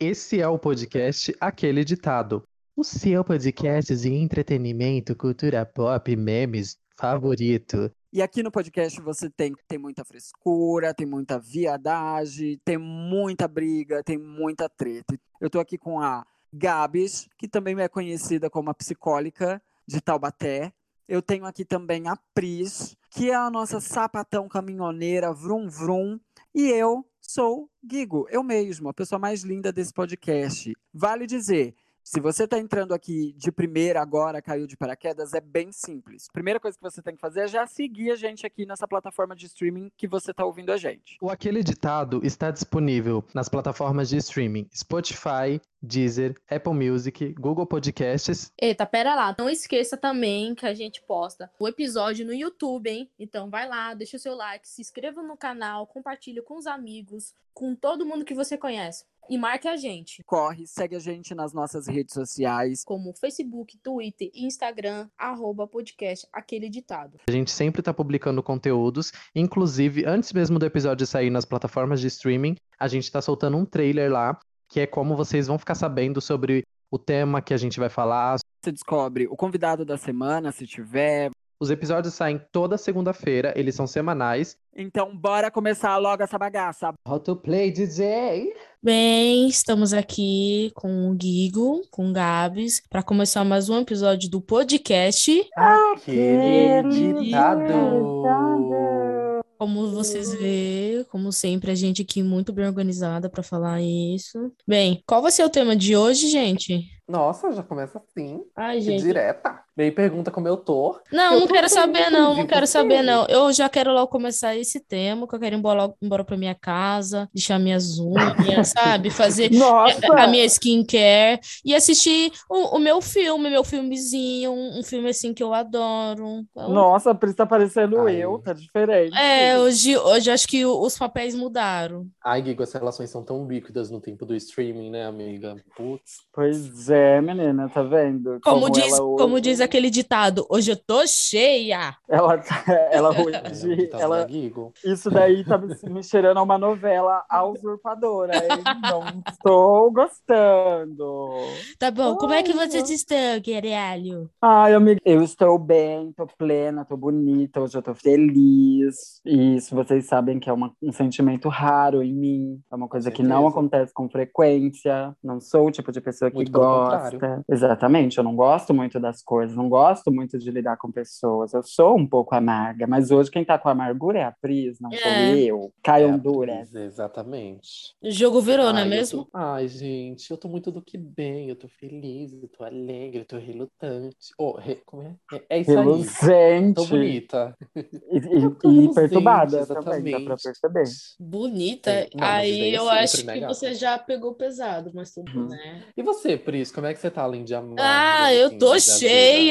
Esse é o podcast Aquele Ditado. O seu podcast de entretenimento, cultura pop, memes favorito. E aqui no podcast você tem, tem muita frescura, tem muita viadagem, tem muita briga, tem muita treta. Eu tô aqui com a Gabs, que também é conhecida como a psicólica de Taubaté. Eu tenho aqui também a Pris, que é a nossa sapatão caminhoneira, vrum vrum. E eu sou Guigo, eu mesmo, a pessoa mais linda desse podcast. Vale dizer, se você está entrando aqui de primeira agora, caiu de paraquedas, é bem simples. Primeira coisa que você tem que fazer é já seguir a gente aqui nessa plataforma de streaming que você está ouvindo a gente. O Aquele Ditado está disponível nas plataformas de streaming Spotify, Deezer, Apple Music, Google Podcasts. Eita, pera lá. Não esqueça também que a gente posta o episódio no YouTube, hein? Então vai lá, deixa o seu like, se inscreva no canal, compartilhe com os amigos, com todo mundo que você conhece. E marque a gente. Corre, segue a gente nas nossas redes sociais. Como Facebook, Twitter e Instagram, arroba podcast Aquele Ditado. A gente sempre está publicando conteúdos, inclusive antes mesmo do episódio sair nas plataformas de streaming, a gente está soltando um trailer lá, que é como vocês vão ficar sabendo sobre o tema que a gente vai falar. Você descobre o convidado da semana, se tiver. Os episódios saem toda segunda-feira, eles são semanais. Então, bora começar logo essa bagaça. How to play DJ? Bem, estamos aqui com o Guigo, com o Gabs, para começar mais um episódio do podcast. Aquele ditado. Como vocês vê, como sempre, a gente aqui muito bem organizada para falar isso. Bem, qual vai ser o tema de hoje, gente? Nossa, já começa assim. Ai, gente. direta. Meio pergunta como eu tô. Não, Eu não tô quero saber, não, não quero saber, não. Eu já quero logo começar esse tema, que eu quero ir embora, logo, embora pra minha casa, deixar minhas unhas, sabe? Fazer Nossa! a minha skincare e assistir o, o meu filme, meu filmezinho, um, um filme assim que eu adoro. Então, Nossa, a Pris tá parecendo Ai. eu, tá diferente. É, hoje, hoje acho que os papéis mudaram. Ai, Guigo, as relações são tão líquidas no tempo do streaming, né, amiga? Putz. Pois é, menina, tá vendo? Como, diz, ela hoje- como diz aquele ditado, hoje eu tô cheia. Ela, tá- ela hoje, tá ela, isso daí tá me, me cheirando a uma novela A Usurpadora, hein? Não estou gostando. Tá bom, como é que Ai, vocês estão, Guerreiro? Ai, amiga, eu estou bem, tô plena, tô bonita, hoje eu tô feliz. E isso vocês sabem que é uma- um sentimento raro em mim. É uma coisa que não acontece com frequência. Não sou o tipo de pessoa que Muito gosta. Exatamente, eu não gosto muito das coisas, não gosto muito de lidar com pessoas. Eu sou um pouco amarga, mas hoje quem tá com amargura é a Pris, não sou É. eu. Caio É Honduras. Pris, exatamente. O jogo virou, não é mesmo? tô- Ai, gente, eu tô muito do que bem, eu tô feliz, eu tô alegre, eu tô relutante. Oh, re- como é? É, é isso aí. Reluzente. Tô bonita. E, e- tô e perturbada também, dá pra exatamente. perceber. Bonita. É, não, Aí eu acho né, que você já pegou pesado, mas tudo, Uhum. né? E você, Pris, como é que você tá além de amar? Ah, digamos eu assim, tô de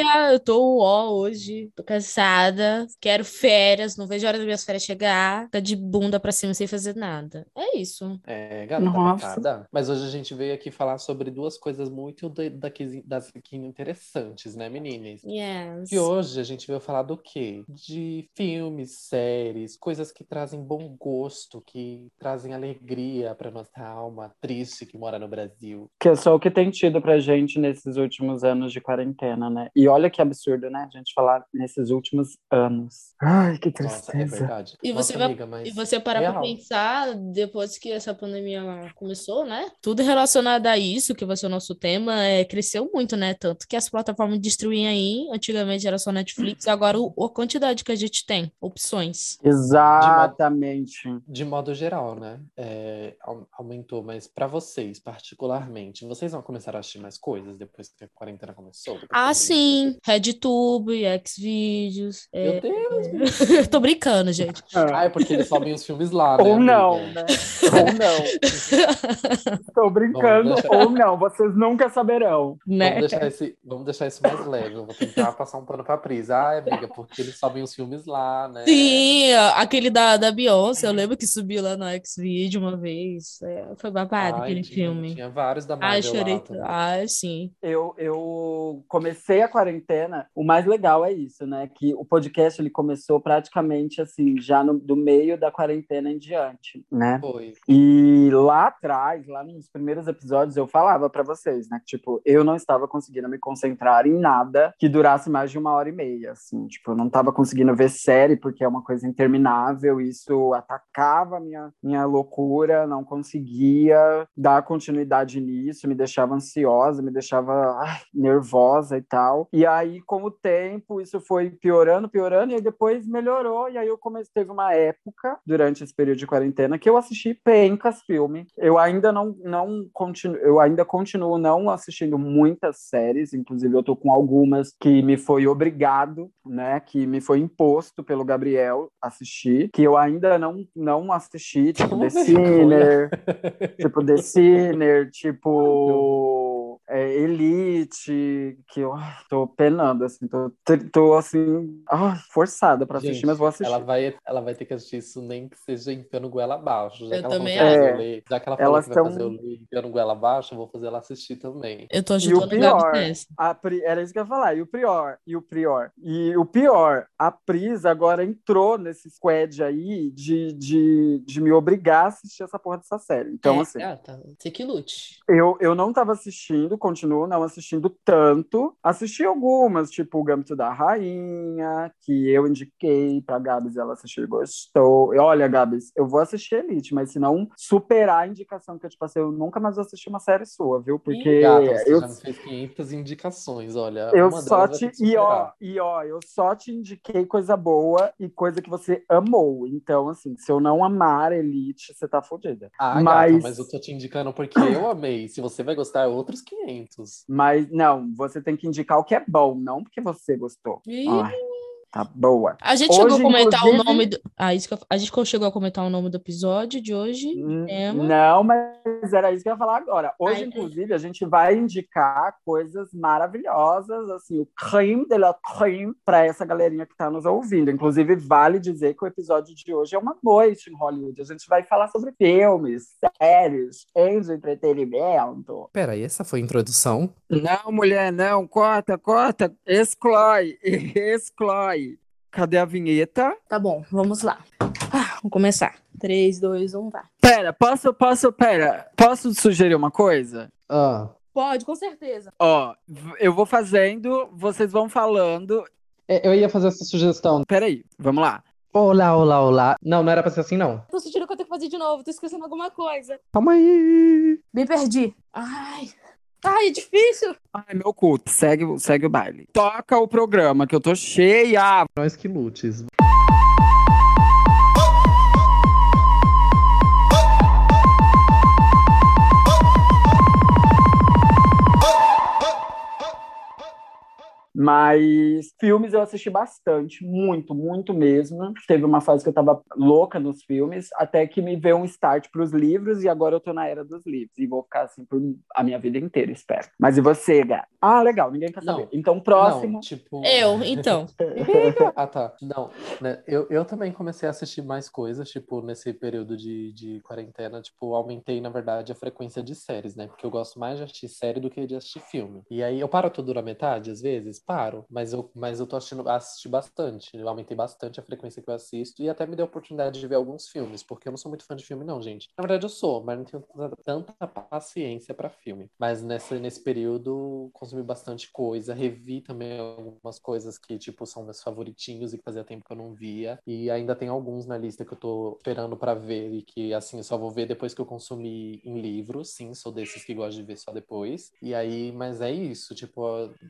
cheia, eu tô ó hoje, tô cansada, quero férias, não vejo a hora das minhas férias chegar, tá de bunda pra cima sem fazer nada. É isso. É, gata, Nossa. Mas hoje a gente veio aqui falar sobre duas coisas muito da- daqui, das aqui interessantes, né, meninas? Yes. E hoje a gente veio falar do quê? De filmes, séries, coisas que trazem bom gosto, que trazem alegria pra nossa alma triste que mora no Brasil. Que é só o que tem tido pra gente nesses últimos anos de quarentena, né? E olha que absurdo, né? A gente falar nesses últimos anos. Ai, que Nossa, é tristeza. verdade. E Nossa, você vai- amiga, mas E você parar pra real. pensar, depois que essa pandemia começou, né? Tudo relacionado a isso, que vai ser o nosso tema, é, cresceu muito, né? Tanto que as plataformas de streaming aí, antigamente era só Netflix, agora o, a quantidade que a gente tem, opções. Exatamente. De modo geral, né? É, au- aumentou, mas pra vocês, particularmente, vocês vão começar a assistir mais coisas depois que a quarentena começou? Ah, pandemia sim, RedTube, Xvideos. Meu É... Deus! Tô brincando, gente. Ah, é porque eles sobem os filmes lá, né? Ou não, né? Ou não. Estou brincando, deixar- ou não. Vocês nunca saberão. Né? Vamos deixar, esse, vamos deixar isso mais leve. Eu vou tentar passar um pano pra Pris. Ah, amiga, porque eles sobem os filmes lá, né? Sim, aquele da, da Beyoncé, eu lembro que subiu lá no Xvideo uma vez. É, foi babado Ai, aquele tinha, filme. Tinha vários da Ai, Marvel chorei. lá também. Ai, sim. Eu, eu comecei a quarentena o mais legal é isso, né? Que o podcast ele começou praticamente assim, já no, do meio da quarentena em diante, né? Foi. E lá atrás, lá nos primeiros episódios, eu falava para vocês, né? Que, tipo, eu não estava conseguindo me concentrar em nada que durasse mais de uma hora e meia, assim. Tipo, eu não estava conseguindo ver série porque é uma coisa interminável, isso atacava a minha, minha loucura, não conseguia dar continuidade nisso, me deixava ansiosa, me deixava ai, nervosa e tal. E aí, com o tempo, isso foi piorando, piorando, e aí depois melhorou, e aí eu comecei, teve uma época, durante esse período de quarentena, que eu assisti pencas filme. Eu ainda não, não continuo, eu ainda continuo não assistindo muitas séries, inclusive eu tô com algumas que me foi obrigado, né, que me foi imposto pelo Gabriel assistir, que eu ainda não, não assisti, tipo The Sinner, tipo The Sinner, tipo é, Elite, que eu ai, tô penando, assim, tô, tô assim, ai, forçada pra assistir, Gente, mas vou assistir. Ela vai, ela vai ter que assistir isso nem que seja enfiando goela abaixo. Já Eu que ela também acho. ler- já que ela falou Elas que vai tão- fazer o ler enfiando goela abaixo, eu vou fazer ela assistir também. Eu tô E o ajudando pior, a Pri, era isso que eu ia falar. E o pior, e o pior, e o pior, a Pris agora entrou nesse squad aí de, de, de me obrigar a assistir essa porra dessa série. Então, É, assim, gata, você que lute. eu, eu não tava assistindo, continuo não assistindo tanto. Assisti algumas, tipo o Gâmbito da Rainha, que eu indiquei pra Gabs, ela assistiu e gostou. E olha, Gabs, eu vou assistir Elite, mas se não superar a indicação que eu te passei, eu nunca mais vou assistir uma série sua, viu? Porque Gata, você eu, já me fez 500 indicações, olha. eu só te. E ó, e ó, eu só te indiquei coisa boa e coisa que você amou. Então, assim, se eu não amar Elite, você tá fodida. Ah, mas- gata, mas eu tô te indicando porque eu amei. Se você vai gostar, é outros 500. Mas não, você tem que indicar o que é bom, não porque você gostou. Ih, tá boa. A gente Hoje, chegou a comentar inclusive- o nome do. Ah, isso que eu... A gente chegou a comentar o nome do episódio de hoje. Tema. Não, mas era isso que eu ia falar agora. Hoje, Ai, inclusive, a gente vai indicar coisas maravilhosas, assim, o creme de la creme para essa galerinha que está nos ouvindo. Inclusive, vale dizer que o episódio de hoje é uma noite em Hollywood. A gente vai falar sobre filmes, séries, de entretenimento. Peraí, essa foi a introdução? Não, mulher, não. Corta, corta. Exclói, exclói. Cadê a vinheta? Tá bom, vamos lá. Ah, vamos começar. 3, 2, 1, vai. Pera, posso, posso, pera. Posso sugerir uma coisa? Ah, Pode, com certeza. Ó, eu vou fazendo, vocês vão falando. é, eu ia fazer essa sugestão. Peraí, vamos lá. Olá, olá, olá. Não, não era pra ser assim, não. Tô sentindo que eu tenho que fazer de novo, tô esquecendo alguma coisa. Calma aí. Me perdi. Ai. Ai, é difícil. Ai, meu culto, segue, segue o baile. Toca o programa, que eu tô cheia. Nós que lutes. Mas filmes eu assisti bastante, muito, muito mesmo. Teve uma fase que eu tava louca nos filmes, até que me veio um start pros livros, e agora eu tô na era dos livros. E vou ficar assim por a minha vida inteira, espero. Mas e você, Gá? Ah, legal, ninguém quer Não. saber. Então, próximo. Não, tipo. Eu, então. Ah, tá. Não, né? Eu, eu também comecei a assistir mais coisas, tipo, nesse período de, de quarentena, tipo, aumentei, na verdade, a frequência de séries, né? Porque eu gosto mais de assistir série do que de assistir filme. E aí eu paro tudo na metade, às vezes, paro, mas eu, mas eu tô assistindo assisti bastante. Eu aumentei bastante a frequência que eu assisto e até me deu a oportunidade de ver alguns filmes, porque eu não sou muito fã de filme, não, gente. Na verdade, eu sou, mas não tenho tanta- paciência pra filme. Mas nesse, nesse período, consumi bastante coisa, revi também algumas coisas que, tipo, são meus favoritinhos e que fazia tempo que eu não via. E ainda tem alguns na lista que eu tô esperando pra ver e que, assim, eu só vou ver depois que eu consumir em livro. Sim, sou desses que gostam de ver só depois. E aí, mas é isso, tipo,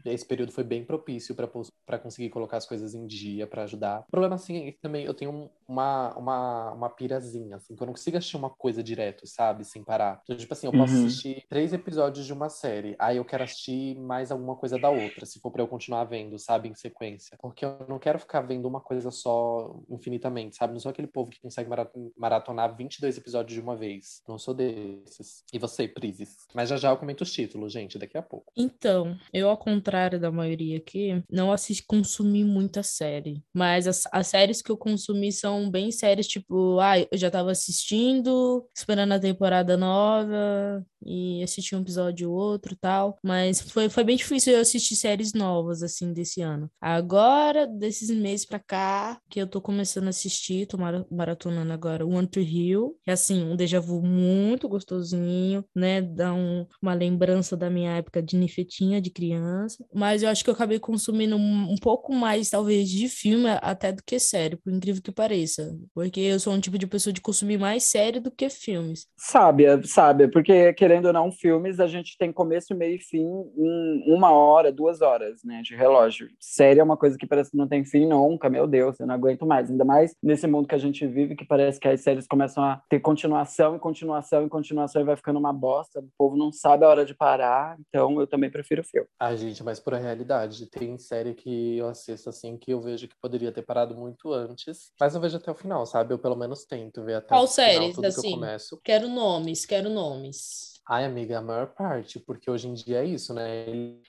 esse período foi bem propício pra pos- pra conseguir colocar as coisas em dia, pra ajudar. O problema, assim, é que também eu tenho um- uma, uma, uma pirazinha, assim, que eu não consigo assistir uma coisa direto, sabe? Sem parar. Então, tipo assim, eu posso Uhum. assistir três episódios de uma série, aí eu quero assistir mais alguma coisa da outra, se for pra eu continuar vendo, sabe? Em sequência. Porque eu não quero ficar vendo uma coisa só infinitamente, sabe? Não sou aquele povo que consegue mara- maratonar 22 episódios de uma vez. Não sou desses. E você, Prises? Mas já já eu comento os títulos, gente, daqui a pouco. Então, eu, ao contrário da maioria aqui, não assisti, consumi muita série. Mas as, as séries que eu consumi são bem séries, tipo, ah, eu já tava assistindo, esperando a temporada nova, e assisti um episódio ou outro tal. Mas foi, foi bem difícil eu assistir séries novas, assim, desse ano. Agora, desses meses pra cá, que eu tô começando a assistir, tô maratonando agora One Tree Hill, que é assim, um déjà vu muito gostosinho, né? Dá um, uma lembrança da minha época de nifetinha de criança. Mas eu acho que eu acabei consumindo um, um pouco mais, talvez, de filme até do que série, por incrível que pareça. Porque eu sou um tipo de pessoa de consumir mais série do que filmes. Sábia, sábia, porque querendo ou não, filmes a gente tem começo, meio e fim em uma hora, duas horas, né, de relógio. Série é uma coisa que parece que não tem fim nunca, meu Deus, eu não aguento mais. Ainda mais nesse mundo que a gente vive, que parece que as séries começam a ter continuação e continuação e continuação e vai ficando uma bosta. O povo não sabe a hora de parar, então eu também prefiro filme. Ah, gente, mas por a realidade, tem série que eu assisto assim que eu vejo que poderia ter parado muito antes, mas eu vejo até o final, sabe? Eu pelo menos tento ver até Qual o final séries, tudo assim? que eu começo. Quero nomes, quero nomes. Ai, amiga, a maior parte, porque hoje em dia é isso, né? Eles,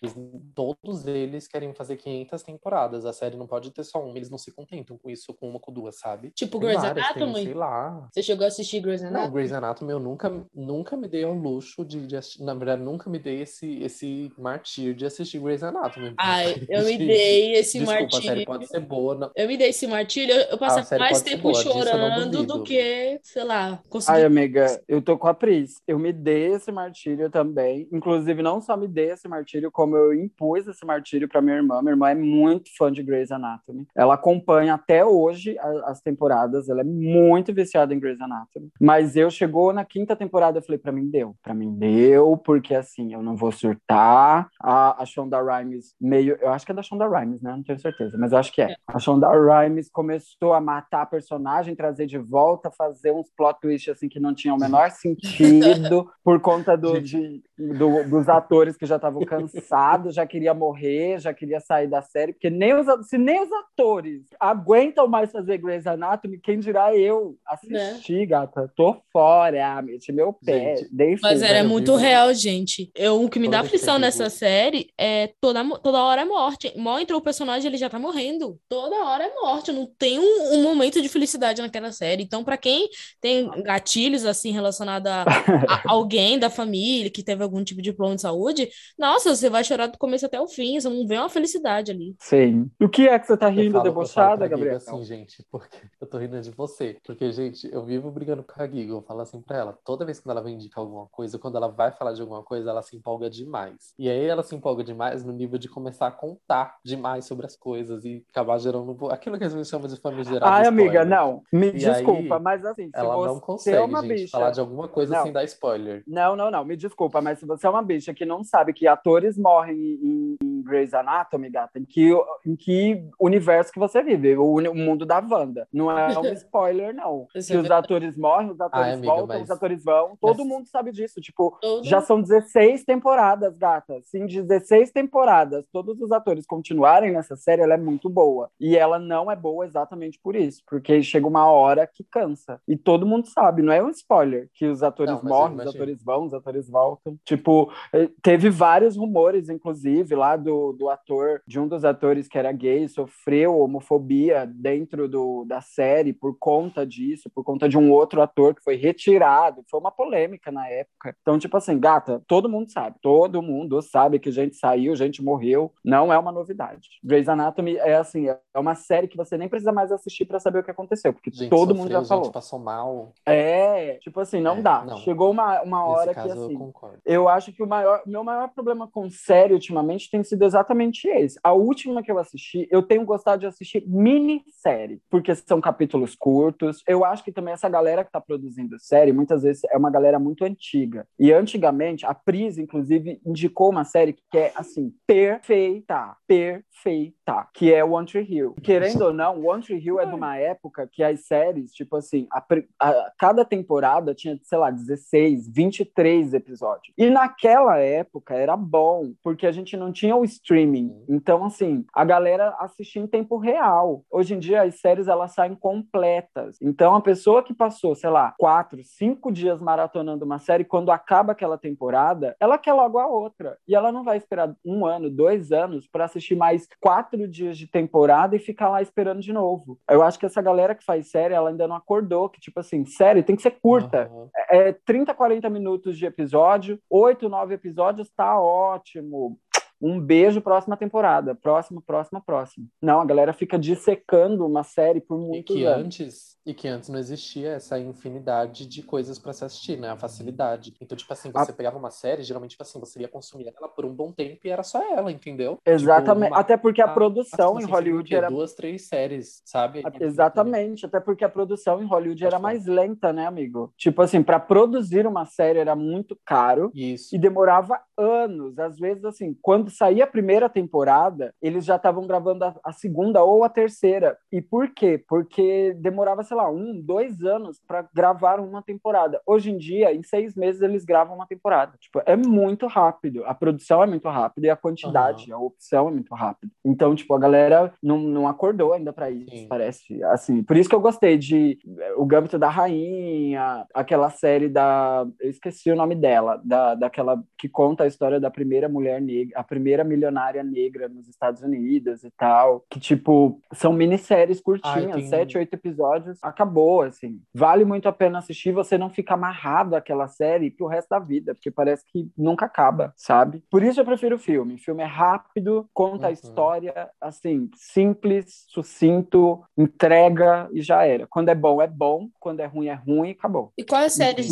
todos eles querem fazer 500 temporadas. A série não pode ter só uma, eles não se contentam com isso, com uma, com duas, sabe? Tipo Grey's tem, Anatomy? sei lá. Você chegou a assistir Grey's Não, Anatomy? Grey's Anatomy eu nunca, nunca me dei ao luxo de, de assistir. Na verdade, nunca me dei esse, esse martírio de assistir Grey's Anatomy. Ai, eu me dei esse Desculpa, a série martírio. pode ser boa. Não... Eu me dei esse martírio, eu- eu passava série mais pode ser tempo boa, não chorando do que, sei lá, Ai, conseguir. amiga, eu tô com a Pris. Eu me dei esse martírio também. Inclusive, não só me dei esse martírio, como eu impus esse martírio pra minha irmã. Minha irmã é muito fã de Grey's Anatomy. Ela acompanha até hoje as temporadas. Ela é muito viciada em Grey's Anatomy. Mas eu chegou na quinta temporada, eu falei, pra mim deu. Pra mim deu, porque assim, eu não vou surtar. A, a Shonda Rhimes meio... Eu acho que é da Shonda Rhimes, né? Não tenho certeza, mas acho que é. A Shonda Rhimes começou a matar a personagem, trazer de volta, fazer uns plot twists assim que não tinham o menor sentido por conta do, de, do- dos atores que já estavam cansados, já queria morrer, já queria sair da série, porque nem os, se nem os atores aguentam mais fazer Grey's Anatomy, quem dirá eu assistir, gata? Tô fora, meti meu pé, Gente, Mas era eu muito real, gente. Eu, o que me Toda dá aflição nessa série é toda, toda hora é morte. Mal entrou o personagem, ele já tá morrendo. Toda hora é morte. Não tem um, um momento de felicidade naquela série. Então, pra quem tem gatilhos assim relacionados a, a alguém da família que teve algum tipo de problema de saúde, nossa, você vai chorar do começo até o fim. Você não vê uma felicidade ali. Sim. O que é que você tá rindo, debochada, Gabriel? assim, gente, porque eu tô rindo de você. Porque, gente, eu vivo brigando com a Giga. Eu falo assim pra ela, toda vez que ela vem indicar alguma coisa, quando ela vai falar de alguma coisa, ela se empolga demais. E aí ela se empolga demais no nível de começar a contar demais sobre as coisas e acabar gerando aquilo que a gente chama de famigerado Ai, amiga, spoiler. não. Me E desculpa, aí, mas assim, se Ela você não é consegue, uma gente, bicha... falar de alguma coisa Não. sem dar spoiler. Não, não, não, me desculpa, mas se você é uma bicha que não sabe que atores morrem em, em Grey's Anatomy, gata, em que, em que universo que você vive, o, o mundo da Wanda. Não é um spoiler, não. Isso Se é os atores morrem, os atores Ai, amiga, voltam, mas- os atores vão. Todo mas- mundo sabe disso. Tipo, Todo- já são 16 temporadas, gata. Se em 16 temporadas todos os atores continuarem nessa série, ela é muito boa. E ela não é boa exatamente por isso, porque chega uma hora que cansa. E todo mundo sabe, não é um spoiler que os atores Não, morrem, os atores vão, os atores voltam. Tipo, eh, teve vários rumores, inclusive, lá do, do ator, de um dos atores que era gay, sofreu homofobia dentro do, da série por conta disso, por conta de um outro ator que foi retirado. Foi uma polêmica na época. Então, tipo assim, gata, todo mundo sabe. Todo mundo sabe que gente saiu, gente morreu. Não é uma novidade. Grey's Anatomy é assim, é uma série que você nem precisa mais assistir pra saber o que aconteceu, porque Gente todo mundo sofreu, já falou. gente passou mal. É, tipo assim, não É, dá. não. Chegou uma, uma Nesse hora caso, que eu assim. concordo. Eu acho que o maior, meu maior problema com série ultimamente tem sido exatamente esse. A última que eu assisti, eu tenho gostado de assistir minissérie, porque são capítulos curtos. Eu acho que também essa galera que tá produzindo série, muitas vezes é uma galera muito antiga. E antigamente, a Pris, inclusive, indicou uma série que é, assim, perfeita, perfeita, que é One Tree Hill. Querendo ou não, One Tree Hill é de uma época que as séries, tipo assim, a, a- cada temporada tinha, sei lá, 16, 23 episódios. E naquela época era bom, porque a gente não tinha o streaming. Então, assim, a galera assistia em tempo real. Hoje em dia, as séries elas saem completas. Então, a pessoa que passou, sei lá, quatro, cinco dias maratonando uma série, quando acaba aquela temporada, ela quer logo a outra. E ela não vai esperar um ano, dois anos para assistir mais quatro dias de temporada e ficar lá esperando de novo. Eu acho que essa galera que faz série, ela ainda não acordou que, tipo assim, série tem que ser curta. Uhum. É 30, 40 minutos de episódio, 8, 9 episódios, tá ótimo. Um beijo, próxima temporada. Próxima, próxima, próxima. Não, a galera fica dissecando uma série por muitos e que anos. antes E que antes não existia essa infinidade de coisas para se assistir, né? A facilidade. Então, tipo assim, você a... pegava uma série, geralmente, tipo assim, você ia consumir ela por um bom tempo e era só ela, entendeu? Exatamente. Tipo, uma... Até porque a produção em Hollywood era. Duas, três séries, sabe? Exatamente. Até porque a produção em Hollywood era mais lenta, né, amigo? Tipo assim, para produzir uma série era muito caro. Isso. E demorava anos. Às vezes, assim, quando saía a primeira temporada, eles já estavam gravando a, a segunda ou a terceira. E por quê? Porque demorava, sei lá, um, dois anos para gravar uma temporada. Hoje em dia, em seis meses, eles gravam uma temporada. Tipo, é muito rápido. A produção é muito rápida e a quantidade, uhum. a opção é muito rápida. Então, tipo, a galera não, não acordou ainda para isso, Sim. parece. Assim, por isso que eu gostei de eh, O Gâmbito da Rainha, aquela série da. Eu esqueci o nome dela, da, daquela que conta a história da primeira mulher negra, a primeira milionária negra nos Estados Unidos e tal. Que, tipo, são minisséries curtinhas, Ai, sete, oito episódios, acabou assim. Vale muito a pena assistir, você não fica amarrado àquela série pro resto da vida, porque parece que nunca acaba, sabe? Por isso eu prefiro o filme. O filme é rápido, conta uhum. a história, assim, simples, sucinto, entrega e já era. Quando é bom, é bom. Quando é ruim, é ruim e acabou. E qual é a série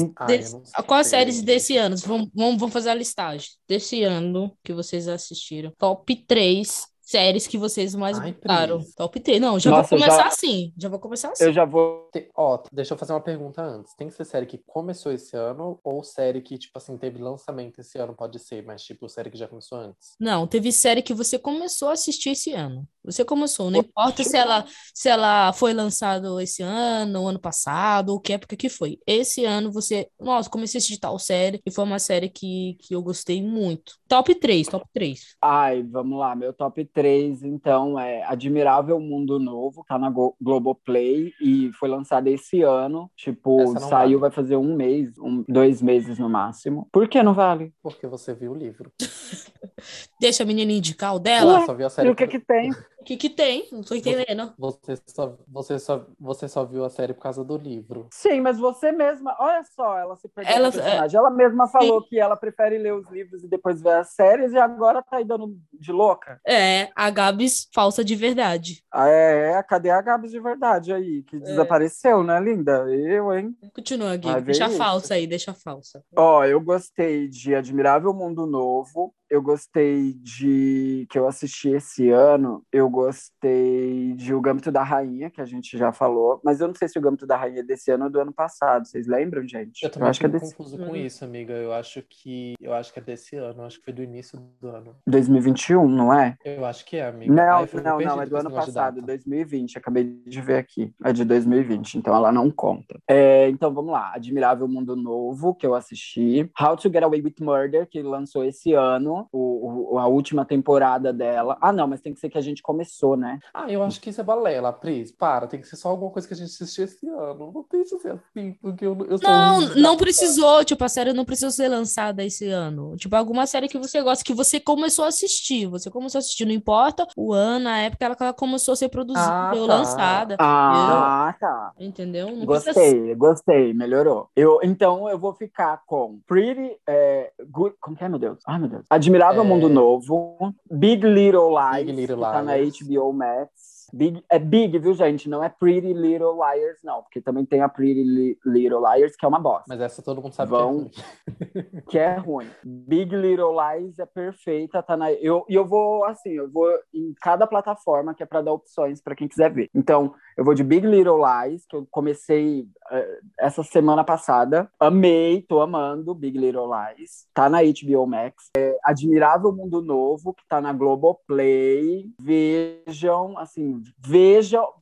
ah, qual a série desse ano? Vamos, vamos fazer a listagem. Desse ano que vocês assistiram. Top 3 séries que vocês mais Ai, gostaram. Top 3. Não, já Nossa, vou começar já... assim. Já vou começar assim. Eu já vou. Ó, deixa eu fazer uma pergunta antes. Tem que ser série que começou esse ano ou série que, tipo assim, teve lançamento esse ano? Pode ser, mas, tipo, série que já começou antes? Não, teve série que você começou a assistir esse ano. Você começou, não importa se ela, se ela foi lançada esse ano, ano passado, ou que época que foi. Esse ano você, nossa, comecei a assistir tal série e foi uma série que, que eu gostei muito. Top 3, top 3. Ai, vamos lá, meu top 3, então, é Admirável Mundo Novo, tá na Go Globoplay e foi lançada esse ano. Tipo, saiu, vale. vai fazer um mês, um, dois meses no máximo. Por que não vale? Porque você viu o livro. Deixa a menina indicar o dela. Ué, só viu a série. E o que que tem? O que que tem? Não tô entendendo. Você só, você, só, você só viu a série por causa do livro. Sim, mas você mesma, olha só, ela se perdeu ela, personagem. Ela mesma falou Sim. que ela prefere ler os livros e depois ver as séries e agora tá aí dando de louca. É, a Gabs falsa de verdade. Ah, é, é, cadê a Gabs de verdade aí? Que é. desapareceu, né, linda? Eu, hein? Continua, Gui. Deixa a falsa aí, deixa a falsa. Ó, eu gostei de Admirável Mundo Novo, eu gostei de que eu assisti esse ano, eu gostei de O Gâmbito da Rainha, que a gente já falou, mas eu não sei se o Gâmbito da Rainha é desse ano ou do ano passado. Vocês lembram, gente? Eu também eu acho que é desse... confuso com isso, amiga. Eu acho que eu acho que é desse ano, eu acho que foi do início do ano. 2021, não é? Eu acho que é, amiga. Não, Ai, não, não, é do ano passado, 2020. Acabei de ver aqui. É de 2020, então ela não conta. É, então vamos lá. Admirável Mundo Novo, que eu assisti. How to Get Away with Murder, que lançou esse ano o, o, a última temporada dela. Ah, não, mas tem que ser que a gente começou, né? Ah, eu acho que isso é balela, Pris. Para, tem que ser só alguma coisa que a gente assistiu esse ano. Não tem que ser assim, porque eu, eu sou. Não, não precisou, tipo, a série não precisou ser lançada esse ano. Tipo, alguma série que você gosta, que você começou a assistir. Você começou a assistir, não importa o ano, a época ela, ela começou a ser produzida ah, ou tá. lançada. Ah, tá. Entendeu? Não gostei, precisa... gostei, melhorou. Eu, então eu vou ficar com Pretty. É, good, como que é, meu Deus? Ai, meu Deus. Admirável é... Mundo Novo, Big Little Lies, Big Little Lies. tá na HBO Max. Big, é big, viu, gente? Não é Pretty Little Liars, não. Porque também tem a Pretty Li Little Liars, que é uma bosta. Mas essa todo mundo sabe Vão, que é ruim. que é ruim. Big Little Lies é perfeita, tá na... Eu, e eu vou, assim, eu vou em cada plataforma que é para dar opções para quem quiser ver. Então, eu vou de Big Little Lies, que eu comecei uh, essa semana passada. Amei, tô amando Big Little Lies. Tá na HBO Max. É Admirável Mundo Novo, que tá na Globoplay. Vejam, assim, veja assim,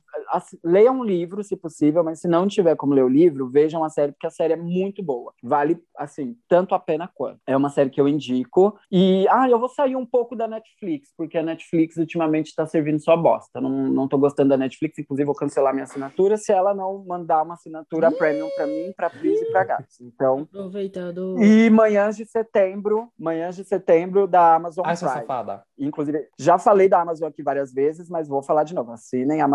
leiam um livro, se possível, mas se não tiver como ler o livro, vejam a série, porque a série é muito boa. Vale, assim, tanto a pena quanto. É uma série que eu indico. E, ah, eu vou sair um pouco da Netflix, porque a Netflix ultimamente está servindo só bosta. Não, não tô gostando da Netflix, inclusive vou cancelar minha assinatura se ela não mandar uma assinatura premium para mim, para Pris e para Gats. Então. Aproveitando. E manhãs de setembro, manhãs de setembro da Amazon Ai, Prime. safada. Inclusive, já falei da Amazon aqui várias vezes, mas vou falar de novo. Assinem a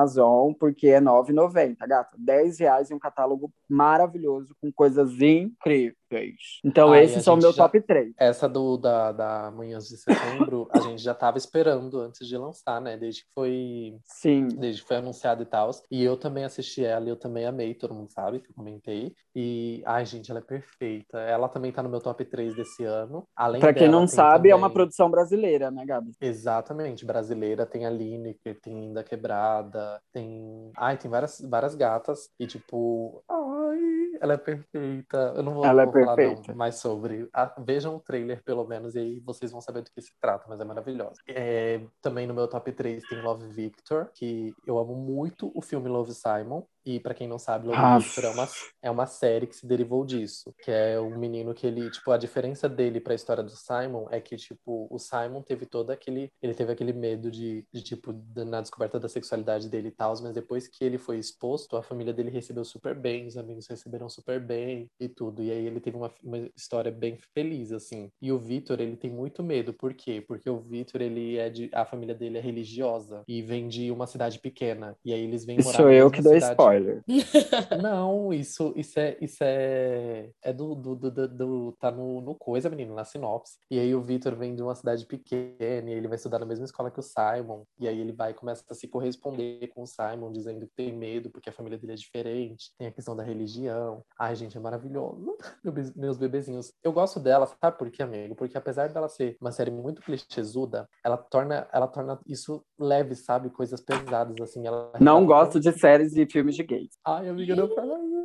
Porque é R$ 9,90, gata. 10 reais e um catálogo maravilhoso, com coisas incríveis. Então, Ai, esses são meu já- top 3. Essa do, da, da Manhãs de Setembro, a gente já tava esperando antes de lançar, né? Desde que foi, Sim. desde que foi anunciado e tal. E eu também assisti ela e eu também amei, todo mundo sabe que eu comentei. E, ai, gente, ela é perfeita. Ela também tá no meu top 3 desse ano. Além Pra quem dela, não sabe, é uma também- produção brasileira, né, Gabi? Exatamente, brasileira, tem a Lineker, tem Linda Quebrada, tem. Ai, tem várias, várias gatas. E tipo, ai, ela é perfeita. Eu não vou, Ela é vou falar não, mais sobre. Ah, vejam o trailer, pelo menos, e aí vocês vão saber do que se trata, mas é maravilhosa. É, também no meu top 3 tem Love Victor, que eu amo muito o filme Love Simon. E pra quem não sabe, Love Ah. Victor é uma, é uma série que se derivou disso. Que é um menino que ele, tipo, a diferença dele pra história do Simon é que, tipo, o Simon teve todo aquele. Ele teve aquele medo de, de tipo, na descoberta da sexualidade dele e tal, mas depois que ele foi exposto, a família dele recebeu super bem, os amigos receberam super bem e tudo. E aí ele teve uma, uma história bem feliz, assim. E o Victor, ele tem muito medo. Por quê? Porque o Victor, ele é de. A família dele é religiosa e vem de uma cidade pequena. E aí eles vêm morar sou eu que dou cidade. spoiler. Não, isso, isso é, isso é, é do, do, do, do- do- tá no, no coisa, menino, na sinopse. E aí o Victor vem de uma cidade pequena e ele vai estudar na mesma escola que o Simon. E aí ele vai começa a se corresponder com o Simon, dizendo que tem medo porque a família dele é diferente, tem a questão da religião. Ai, gente, é maravilhoso. Meus bebezinhos. Eu gosto dela, sabe por quê, amigo? Porque apesar dela ser uma série muito clichêsuda, ela torna, ela torna isso leve, sabe? Coisas pesadas, assim. Ela Não gosto de séries e filmes de gays. Ai, amiga, não fala isso.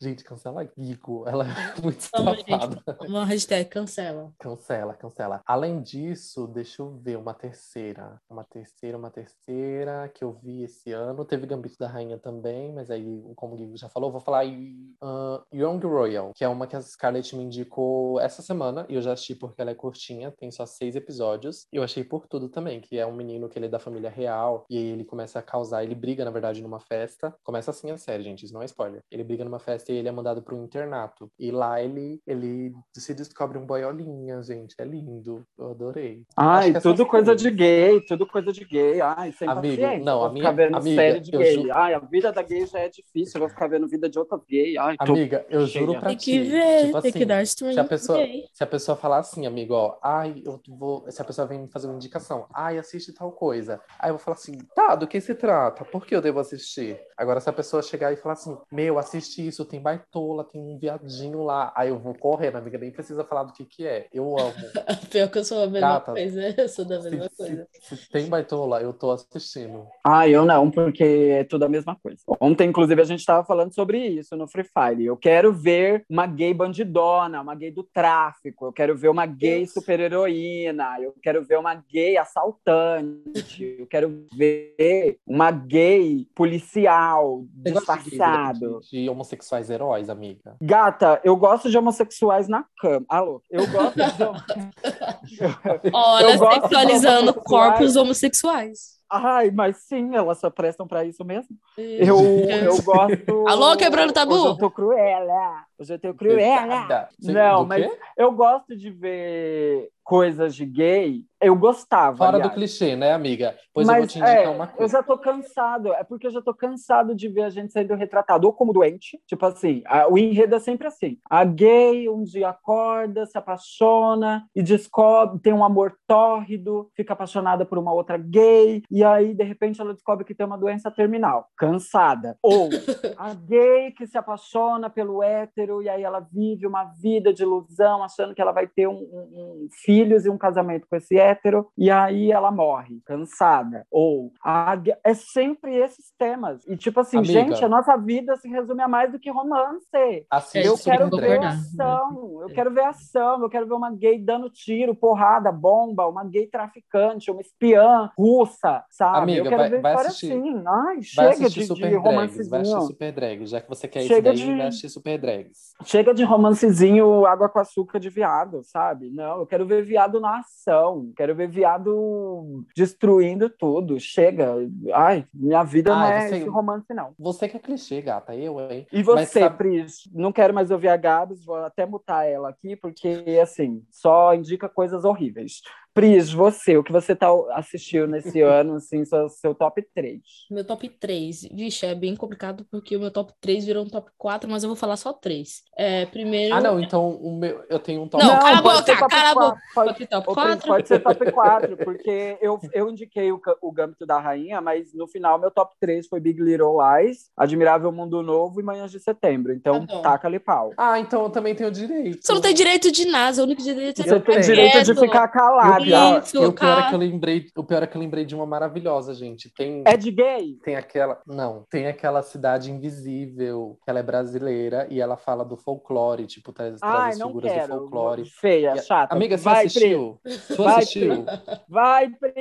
Gente, cancela Gigo. Ela é muito gente. safada. Uma hashtag cancela. Cancela, cancela. Além disso, deixa eu ver uma terceira. Uma terceira, uma terceira que eu vi esse ano. Teve Gambito da Rainha também, mas aí, como o Gigo já falou, vou falar uh, Young Royal, que é uma que a Scarlett me indicou essa semana. E eu já assisti porque ela é curtinha, tem só seis episódios. E eu achei por tudo também, que é um menino que ele é da família real. E aí ele começa a causar, ele briga, na verdade, numa festa. Começa assim a série, gente, isso não é spoiler. Ele briga numa festa e ele é mandado para um internato. E lá ele, ele se descobre um boiolinha, gente. É lindo. Eu adorei. Ai, que tudo coisa isso. de gay, tudo coisa de gay. Ai, sem Amigo, paciência. não, vou a ficar minha- vendo amiga, série de gay. ju- Ai, a vida da gay já é difícil, eu vou ficar vendo vida de outra gay. Ai, tô... Amiga, eu juro pra Tem ti. que ver, tipo tem que assim, dar stream. se a pessoa- Ok. Se a pessoa falar assim, amigo, ó, ai, eu vou. Se a pessoa vem me fazer uma indicação, ai, assiste tal coisa. Aí eu vou falar assim, tá, do que se trata? Por que eu devo assistir? Agora, se a pessoa chegar e falar assim, meu, assiste isso, tem baitola, tem um viadinho lá. Aí eu vou correndo, amiga, nem precisa falar do que que é. Eu amo. Pior que eu sou a mesma Gata, coisa. Eu sou da mesma Se, coisa. se- se tem baitola, eu tô assistindo. Ah, eu não, porque é tudo a mesma coisa. Ontem, inclusive, a gente estava falando sobre isso no Free Fire. Eu quero ver uma gay bandidona, uma gay do tráfico, eu quero ver uma gay super-heroína, eu quero ver uma gay assaltante, eu quero ver uma gay policial de- disfarçado. De, de homossexuais heróis, amiga. Gata, eu gosto de homossexuais na cama. Alô, eu gosto de. Olha, sexualizando homossexuais. corpos homossexuais. Ai, mas sim, elas só prestam pra isso mesmo. Eu, eu gosto. Alô, quebrando tabu? Hoje eu tô cruela. Hoje eu tô cruela. Pesada. Você- Não, do mas quê? eu gosto de ver coisas de gay. Eu gostava. Fora do aliás. clichê, né, amiga? Pois eu mas vou te indicar é, uma eu coisa. já tô cansado. É porque eu já tô cansado de ver a gente sendo retratado ou como doente. Tipo assim, a- o enredo é sempre assim. A gay um dia acorda, se apaixona e descobre, tem um amor tórrido, fica apaixonada por uma outra gay, e aí, de repente, ela descobre que tem uma doença terminal. Cansada. Ou a gay que se apaixona pelo hétero hétero, e aí ela vive uma vida de ilusão, achando que ela vai ter um, um, um filhos e um casamento com esse hétero, e aí ela morre, cansada. Ou a, é sempre esses temas. E tipo assim, Amiga. gente, a nossa vida se resume a mais do que romance. Assiste Eu quero ver ação, eu quero ver ação, eu quero ver uma gay dando tiro, porrada, bomba, uma gay traficante, uma espiã russa, sabe? Amiga, eu quero vai- ver vai assistir- assim. Ai, Vai chega assistir de, Super de Drags, vai assistir Super Drags. Já que você quer Chega isso daí, de- vai assistir Super Drags. Chega de romancezinho água com açúcar de viado, sabe? Não, eu quero ver viado na ação. Quero ver viado destruindo tudo. Chega. Ai, minha vida não Ai, é você- esse romance, não. Você que é clichê, gata, eu, hein? E Mas você, sabe- Pris? Não quero mais ouvir a Gabs, vou até mutar ela aqui, porque, assim, só indica coisas horríveis. Pris, você, o que você tá assistiu nesse ano, assim, seu, seu top 3? Meu top 3. Vixe, é bem complicado porque o meu top 3 virou um top 4, mas eu vou falar só 3. É, primeiro. Ah, não, então o meu, eu tenho um top. Não, cala a boca, cala a boca. Pode, Top, top Ô, Pris, 4? pode ser top 4, porque eu, eu indiquei o, o Gâmbito da Rainha, mas no final meu top 3 foi Big Little Lies, Admirável Mundo Novo e Manhãs de Setembro. Então, Tá bom. taca-lhe pau. Ah, então eu também tenho direito. Você não tem direito de nada, o único direito é Você tem ficar direito de ficar calado. E o pior, Isso, e o pior é que eu lembrei, o pior é que eu lembrei de uma maravilhosa, gente. Tem É de gay? tem aquela, não, tem aquela cidade invisível, que ela é brasileira e ela fala do folclore, tipo, traz, traz Ai, as figuras quero. do folclore. Feia, E chata. Amiga, você Vai, assistiu? Você Vai, assistiu? Pri. Vai, Pri.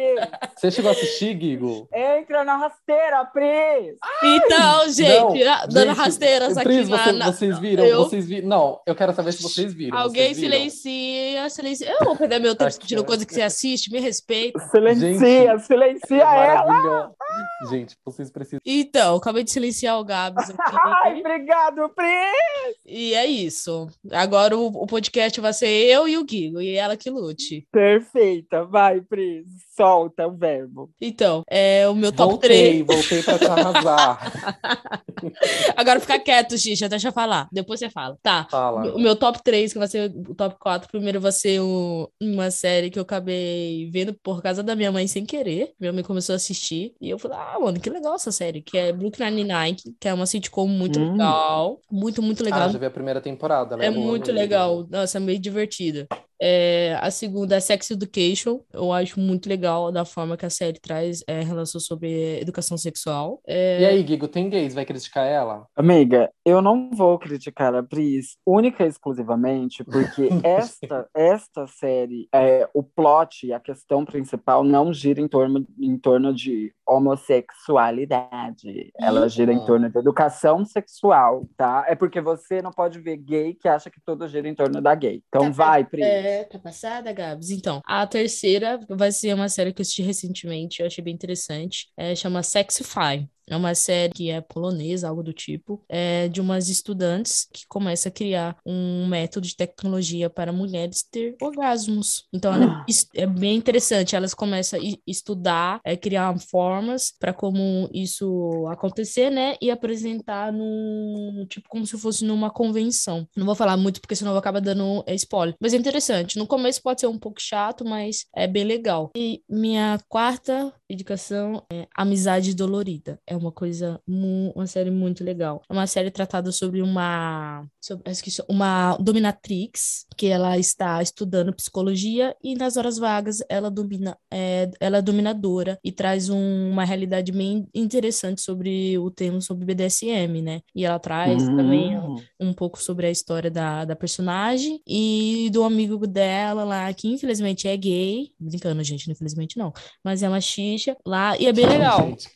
Você chegou a assistir, Gigo? Entra na rasteira, Pri. Então, gente, Não, ah, dando gente, rasteiras aqui Pris, na, você- na- vocês viram? eu- Vocês viram? Não, eu quero saber se vocês viram. Alguém Vocês viram? silencia, silencia. Eu vou perder meu tempo Aqui, discutindo coisa que você assiste, me respeita. Silencia, Gente, silencia ela. Maravilhosa. Gente, vocês precisam. Então, acabei de silenciar o Gabs Ai, aqui. obrigado, Pri. e é isso. Agora o, o podcast vai ser eu e o Guigo, e ela que lute. Perfeita. Vai, Pri. Solta o verbo. Então, é o meu top Voltei, 3. voltei pra te arrasar. Agora fica quieto, Xixa, deixa eu falar. Depois você fala. Tá. Fala. O meu top 3, que vai ser o top 4, primeiro vai ser o- uma série que eu acabei vendo por causa da minha mãe sem querer. Minha mãe começou a assistir e eu falei, ah, mano, que legal essa série, que é Brooklyn Nine-Nine, que é uma sitcom muito Hum. legal. Muito, muito legal. Ah, já vi a primeira temporada. É boa muito legal. Nossa, é meio divertida. É, a segunda é Sex Education. Eu acho muito legal da forma que a série traz é, relação sobre educação sexual. É, E aí, Gigo, tem gays? Vai criticar ela? Amiga, eu não vou criticar a Pris única e exclusivamente porque esta, esta série, é, o plot e a questão principal não gira em torno, em torno de homossexualidade. Ela gira em Hum. torno de educação sexual, tá? É porque você não pode ver gay que acha que tudo gira em torno da gay. Então Tá, vai, Pris. É, tá passada, Gabs? Então, a terceira vai ser uma série que eu assisti recentemente, eu achei bem interessante. É, chama Sexify. É uma série que é polonesa, algo do tipo, é de umas estudantes que começa a criar um método de tecnologia para mulheres ter orgasmos. Então, ela é, es- é bem interessante. Elas começam a estudar, é, criar formas para como isso acontecer, né? E apresentar num, tipo, como se fosse numa convenção. Não vou falar muito porque senão eu vou acabar dando é, spoiler. Mas é interessante. No começo pode ser um pouco chato, mas é bem legal. E minha quarta indicação é Amizade Dolorida. É uma coisa, uma série muito legal. É uma série tratada sobre uma, sobre, esqueci, uma dominatrix, que ela está estudando psicologia e nas horas vagas ela domina, é, ela é dominadora e traz um- uma realidade bem interessante sobre o tema sobre BDSM, né? E ela traz também Hum. um pouco sobre a história da, da personagem e do amigo dela lá, que infelizmente é gay. Brincando, gente, infelizmente não. Mas é uma xixa lá e é bem legal. Gente,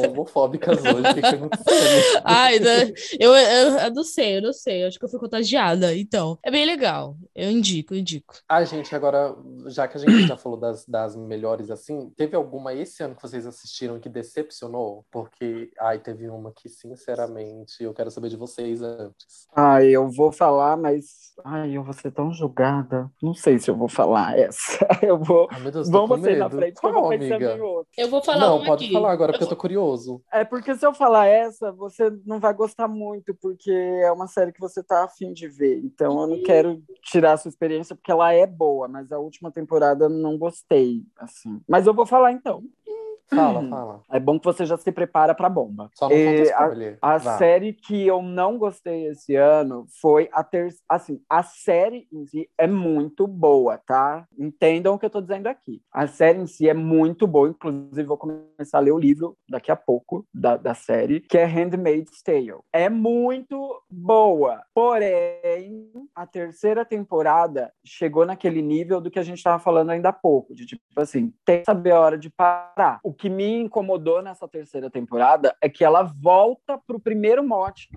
são homofóbicas hoje. O que que aconteceu? Ai, né? eu, eu, eu não sei, eu não sei. Eu acho que eu fui contagiada. Então, é bem legal. Eu indico, eu indico. Ah, gente, agora, já que a gente já falou das, das melhores assim, teve alguma esse ano que vocês assistiram que decepcionou? Porque, ai, teve uma que, sinceramente, eu quero saber de vocês antes. Ai, eu vou falar, mas. Ai, eu vou ser tão julgada. Não sei se eu vou falar essa. Eu vou. Ai, meu Deus, Vamos você na frente eu Qual, amiga? Eu vou falar Não, uma pode aqui. falar agora, porque Eu eu tô curioso. É porque se eu falar essa, você não vai gostar muito, porque é uma série que você tá afim de ver. Então eu não quero tirar a sua experiência, porque ela é boa, mas a última temporada eu não gostei, assim. Mas eu vou falar então. Fala, fala. É bom que você já se prepara pra bomba. Só não conta spoiler. A Vá. série que eu não gostei esse ano foi a ter... assim, a série em si é muito boa, tá? Entendam o que eu tô dizendo aqui. A série em si é muito boa, inclusive vou começar a ler o livro daqui a pouco da, da série, que é Handmaid's Tale. É muito boa, porém a terceira temporada chegou naquele nível do que a gente tava falando ainda há pouco, de tipo assim, tem que saber a hora de parar. O que me incomodou nessa terceira temporada é que ela volta pro primeiro mote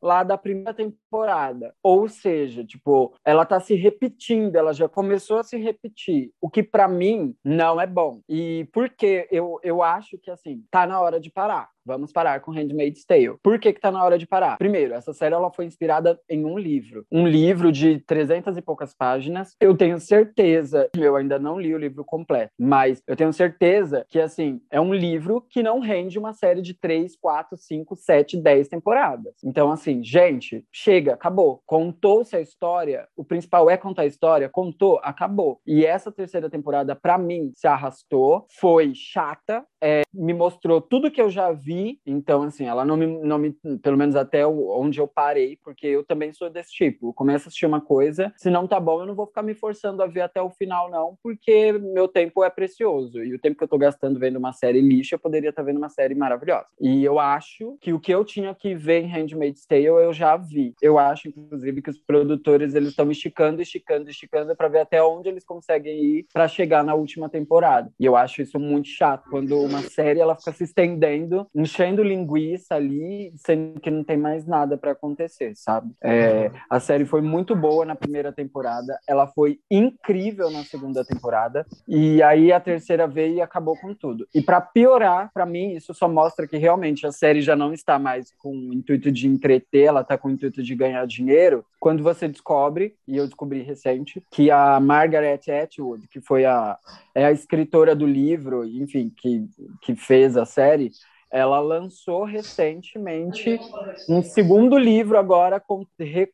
lá da primeira temporada. Ou seja, tipo, ela tá se repetindo, ela já começou a se repetir, o que pra mim não é bom. E porque eu, eu acho que assim, tá na hora de parar. Vamos parar com Handmaid's Tale. Por que que tá na hora de parar? Primeiro, essa série ela foi inspirada em um livro. Um livro de 300 e poucas páginas. Eu tenho certeza, eu ainda não li o livro completo, mas eu tenho certeza que, assim, é um livro que não rende uma série de 3, 4, 5, 7, 10 temporadas. Então, assim, gente, chega, acabou. Contou-se a história, o principal é contar a história, contou, acabou. E essa terceira temporada, pra mim, se arrastou, foi chata, é, me mostrou tudo que eu já vi, então, assim, ela não me, não me pelo menos até onde eu parei, porque eu também sou desse tipo. Eu começo a assistir uma coisa, se não tá bom, eu não vou ficar me forçando a ver até o final, não, porque meu tempo é precioso. E o tempo que eu tô gastando vendo uma série lixo, eu poderia estar vendo uma série maravilhosa. E eu acho que o que eu tinha que ver em Handmaid's Tale, eu já vi. Eu acho, inclusive, que os produtores, eles estão esticando, esticando, esticando para ver até onde eles conseguem ir para chegar na última temporada. E eu acho isso muito chato, quando uma série, ela fica se estendendo, enchendo linguiça ali, sendo que não tem mais nada para acontecer, sabe? É, a série foi muito boa na primeira temporada, ela foi incrível na segunda temporada, e aí a terceira veio e acabou com tudo. E para piorar, para mim, isso só mostra que realmente a série já não está mais com o intuito de entreter, ela está com o intuito de ganhar dinheiro. Quando você descobre, e eu descobri recente, que a Margaret Atwood, que foi a, é a escritora do livro, enfim, que, que fez a série, ela lançou recentemente um segundo livro agora com, re-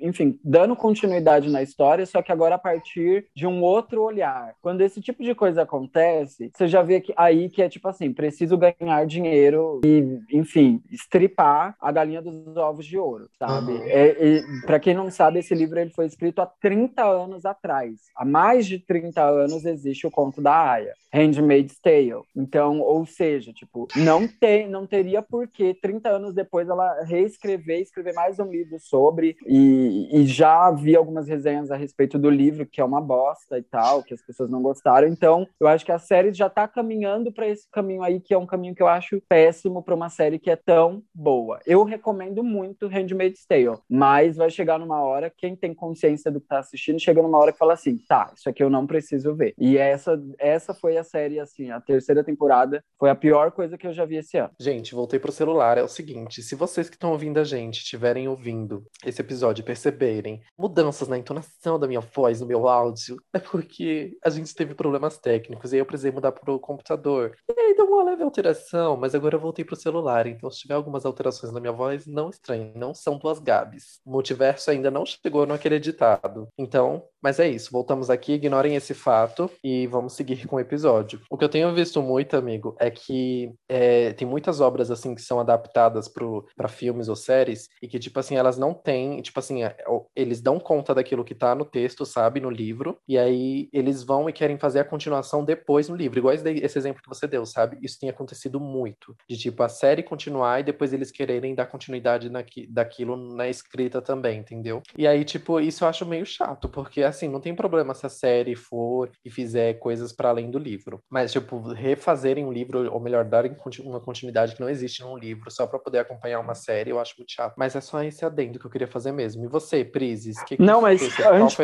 enfim, dando continuidade na história, só que agora a partir de um outro olhar. Quando esse tipo de coisa acontece, você já vê que aí que é tipo assim, preciso ganhar dinheiro e, enfim, estripar a galinha dos ovos de ouro, sabe? Uhum. É, para quem não sabe, esse livro ele foi escrito há 30 anos atrás. Há mais de 30 anos existe o conto da Aya, Handmaid's Tale. Então, ou seja, tipo, não tem, não teria por que 30 anos depois ela reescrever, escrever mais um livro sobre e, e já vi algumas resenhas a respeito do livro que é uma bosta e tal, que as pessoas não gostaram. Então, eu acho que a série já tá caminhando para esse caminho aí que é um caminho que eu acho péssimo para uma série que é tão boa. Eu recomendo muito Handmaid's Tale, mas vai chegar numa hora quem tem consciência do que tá assistindo, chega numa hora que fala assim, tá, isso aqui eu não preciso ver. E essa essa foi a série assim, a terceira temporada foi a pior coisa que eu já vi esse ano. Gente, voltei pro celular. É o seguinte: se vocês que estão ouvindo a gente estiverem ouvindo esse episódio e perceberem mudanças na entonação da minha voz, no meu áudio, é porque a gente teve problemas técnicos e aí eu precisei mudar pro computador. E aí deu uma leve alteração, mas agora eu voltei pro celular. Então, se tiver algumas alterações na minha voz, não estranhe, não são duas Gabs. O multiverso ainda não chegou naquele editado. Então, mas é isso. Voltamos aqui, ignorem esse fato e vamos seguir com o episódio. O que eu tenho visto muito, amigo, é que é, tem muitas obras assim que são adaptadas para filmes ou séries e que, tipo assim, elas não têm, tipo assim, é, eles dão conta daquilo que tá no texto, sabe, no livro, e aí eles vão e querem fazer a continuação depois no livro, igual esse, exemplo que você deu, sabe? Isso tem acontecido muito. De tipo, a série continuar e depois eles quererem dar continuidade daquilo na escrita também, entendeu? E aí, tipo, isso eu acho meio chato, porque assim, não tem problema se a série for e fizer coisas para além do livro. Mas, tipo, refazerem um livro, ou melhor, darem uma continuidade que não existe num livro, só para poder acompanhar uma série, eu acho muito chato. Mas é só esse adendo que eu queria fazer mesmo. E você, Prizes? Que que Não, mas você- qual antes,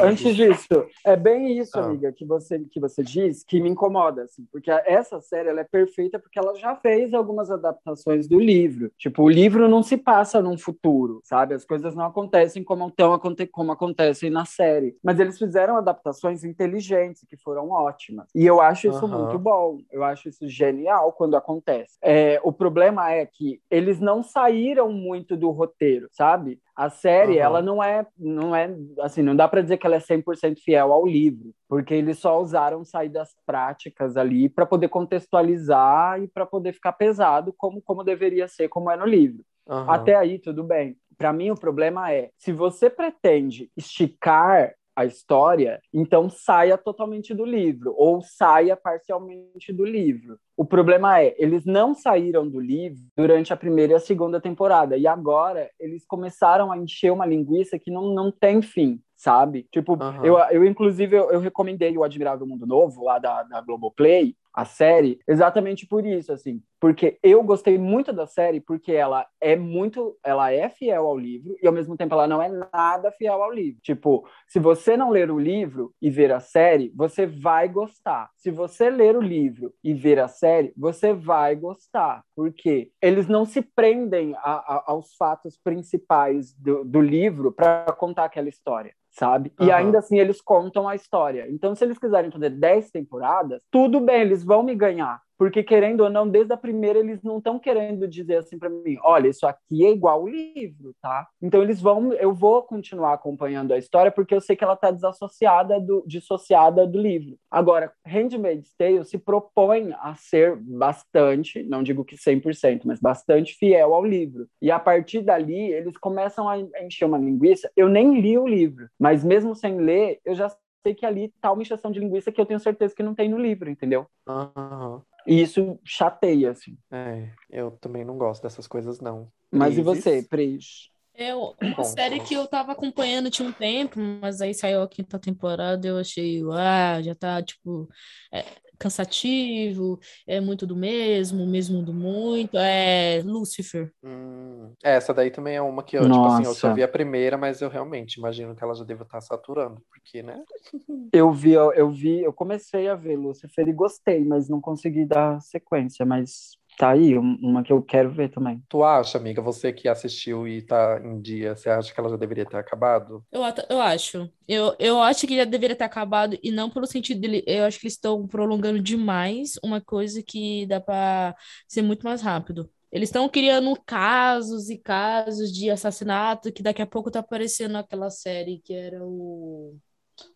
antes disso? é bem isso, Ah. amiga, que você, que você diz, que me incomoda, assim, porque essa série ela é perfeita porque ela já fez algumas adaptações do livro. Tipo, o livro não se passa num futuro, sabe? As coisas não acontecem como, tão, como acontecem na série. Série, mas eles fizeram adaptações inteligentes que foram ótimas. E eu acho isso Aham. muito bom. Eu acho isso genial quando acontece. É, o problema é que eles não saíram muito do roteiro, sabe? A série, Aham. ela não é, não é, assim, não dá para dizer que ela é 100% fiel ao livro, porque eles só usaram saídas práticas ali para poder contextualizar e para poder ficar pesado como, como deveria ser, como é no livro. Aham. Até aí, tudo bem. Para mim, o problema é: se você pretende esticar a história, então saia totalmente do livro, ou saia parcialmente do livro. O problema é, eles não saíram do livro durante a primeira e a segunda temporada, e agora eles começaram a encher uma linguiça que não, não tem fim, sabe? Tipo, Aham. eu, eu inclusive, eu, eu recomendei o Admirável Mundo Novo, lá da, da Globoplay, a série, exatamente por isso, assim, porque eu gostei muito da série porque ela é muito, ela é fiel ao livro e ao mesmo tempo ela não é nada fiel ao livro. Tipo, se você não ler o livro e ver a série, você vai gostar. Se você ler o livro e ver a série, você vai gostar, porque eles não se prendem a- a- aos fatos principais do, do livro para contar aquela história. Sabe? E Aham. ainda assim eles contam a história. Então, se eles quiserem fazer 10 temporadas, tudo bem, eles vão me ganhar. Porque, querendo ou não, desde a primeira eles não estão querendo dizer assim para mim: olha, isso aqui é igual o livro, tá? Então, eles vão, eu vou continuar acompanhando a história porque eu sei que ela está desassociada, do, dissociada do livro. Agora, Handmaid's Tale se propõe a ser bastante, não digo que 100%, mas bastante fiel ao livro. E a partir dali, eles começam a encher uma linguiça. Eu nem li o livro, mas mesmo sem ler, eu já sei que ali tá uma encheção de linguiça que eu tenho certeza que não tem no livro, entendeu? Aham. E isso chateia, assim. É, eu também não gosto dessas coisas, não. Mas e você, Pris? É uma Bom. série que eu tava acompanhando tinha um tempo, mas aí saiu a quinta temporada eu achei, ah, já tá, tipo, é, cansativo, é muito do mesmo, mesmo do muito, é Lucifer. Hum, essa daí também é uma que eu, tipo assim, eu só Nossa. vi a primeira, mas eu realmente imagino que ela já deva estar saturando, porque, né? Eu vi, eu, eu vi, eu comecei a ver Lucifer e gostei, mas não consegui dar sequência, mas tá aí, um- uma que eu quero ver também. Tu acha, amiga, você que assistiu e tá em dia, você acha que ela já deveria ter acabado? Eu, eu acho. Eu, eu acho que já deveria ter acabado, e não pelo sentido dele. Eu acho que eles estão prolongando demais uma coisa que dá pra ser muito mais rápido. Eles estão criando casos e casos de assassinato que daqui a pouco tá aparecendo aquela série que era o...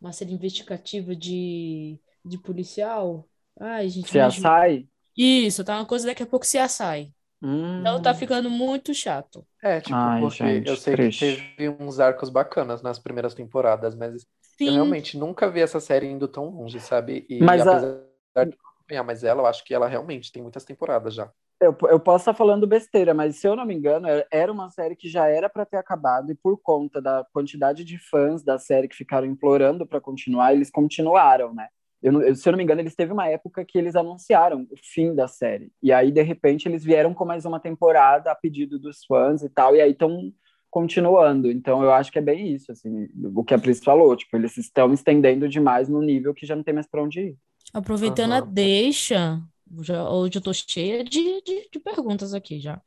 uma série investigativa de, de policial. Ai, gente, Você me a ajuda. sai? Isso, tá uma coisa daqui a pouco se assai. Hum. Então tá ficando muito chato. É, tipo, Ai, porque gente, eu sei triste. que teve uns arcos bacanas nas primeiras temporadas, mas eu Sim, realmente nunca vi essa série indo tão longe, sabe? E Mas a- apesar de não acompanhar, mas ela, eu acho que ela realmente tem muitas temporadas já. Eu, eu posso estar falando besteira, mas se eu não me engano, era uma série que já era para ter acabado, e por conta da quantidade de fãs da série que ficaram implorando para continuar, eles continuaram, né? Eu, eu- se eu não me engano, eles teve uma época que eles anunciaram o fim da série. E aí, de repente, eles vieram com mais uma temporada a pedido dos fãs e tal, e aí estão continuando. Então, eu acho que é bem isso, assim, o que a Pris falou. Tipo, eles estão estendendo demais no nível que já não tem mais para onde ir. Aproveitando a Aham. deixa, já, hoje eu tô cheia de, de, de perguntas aqui já.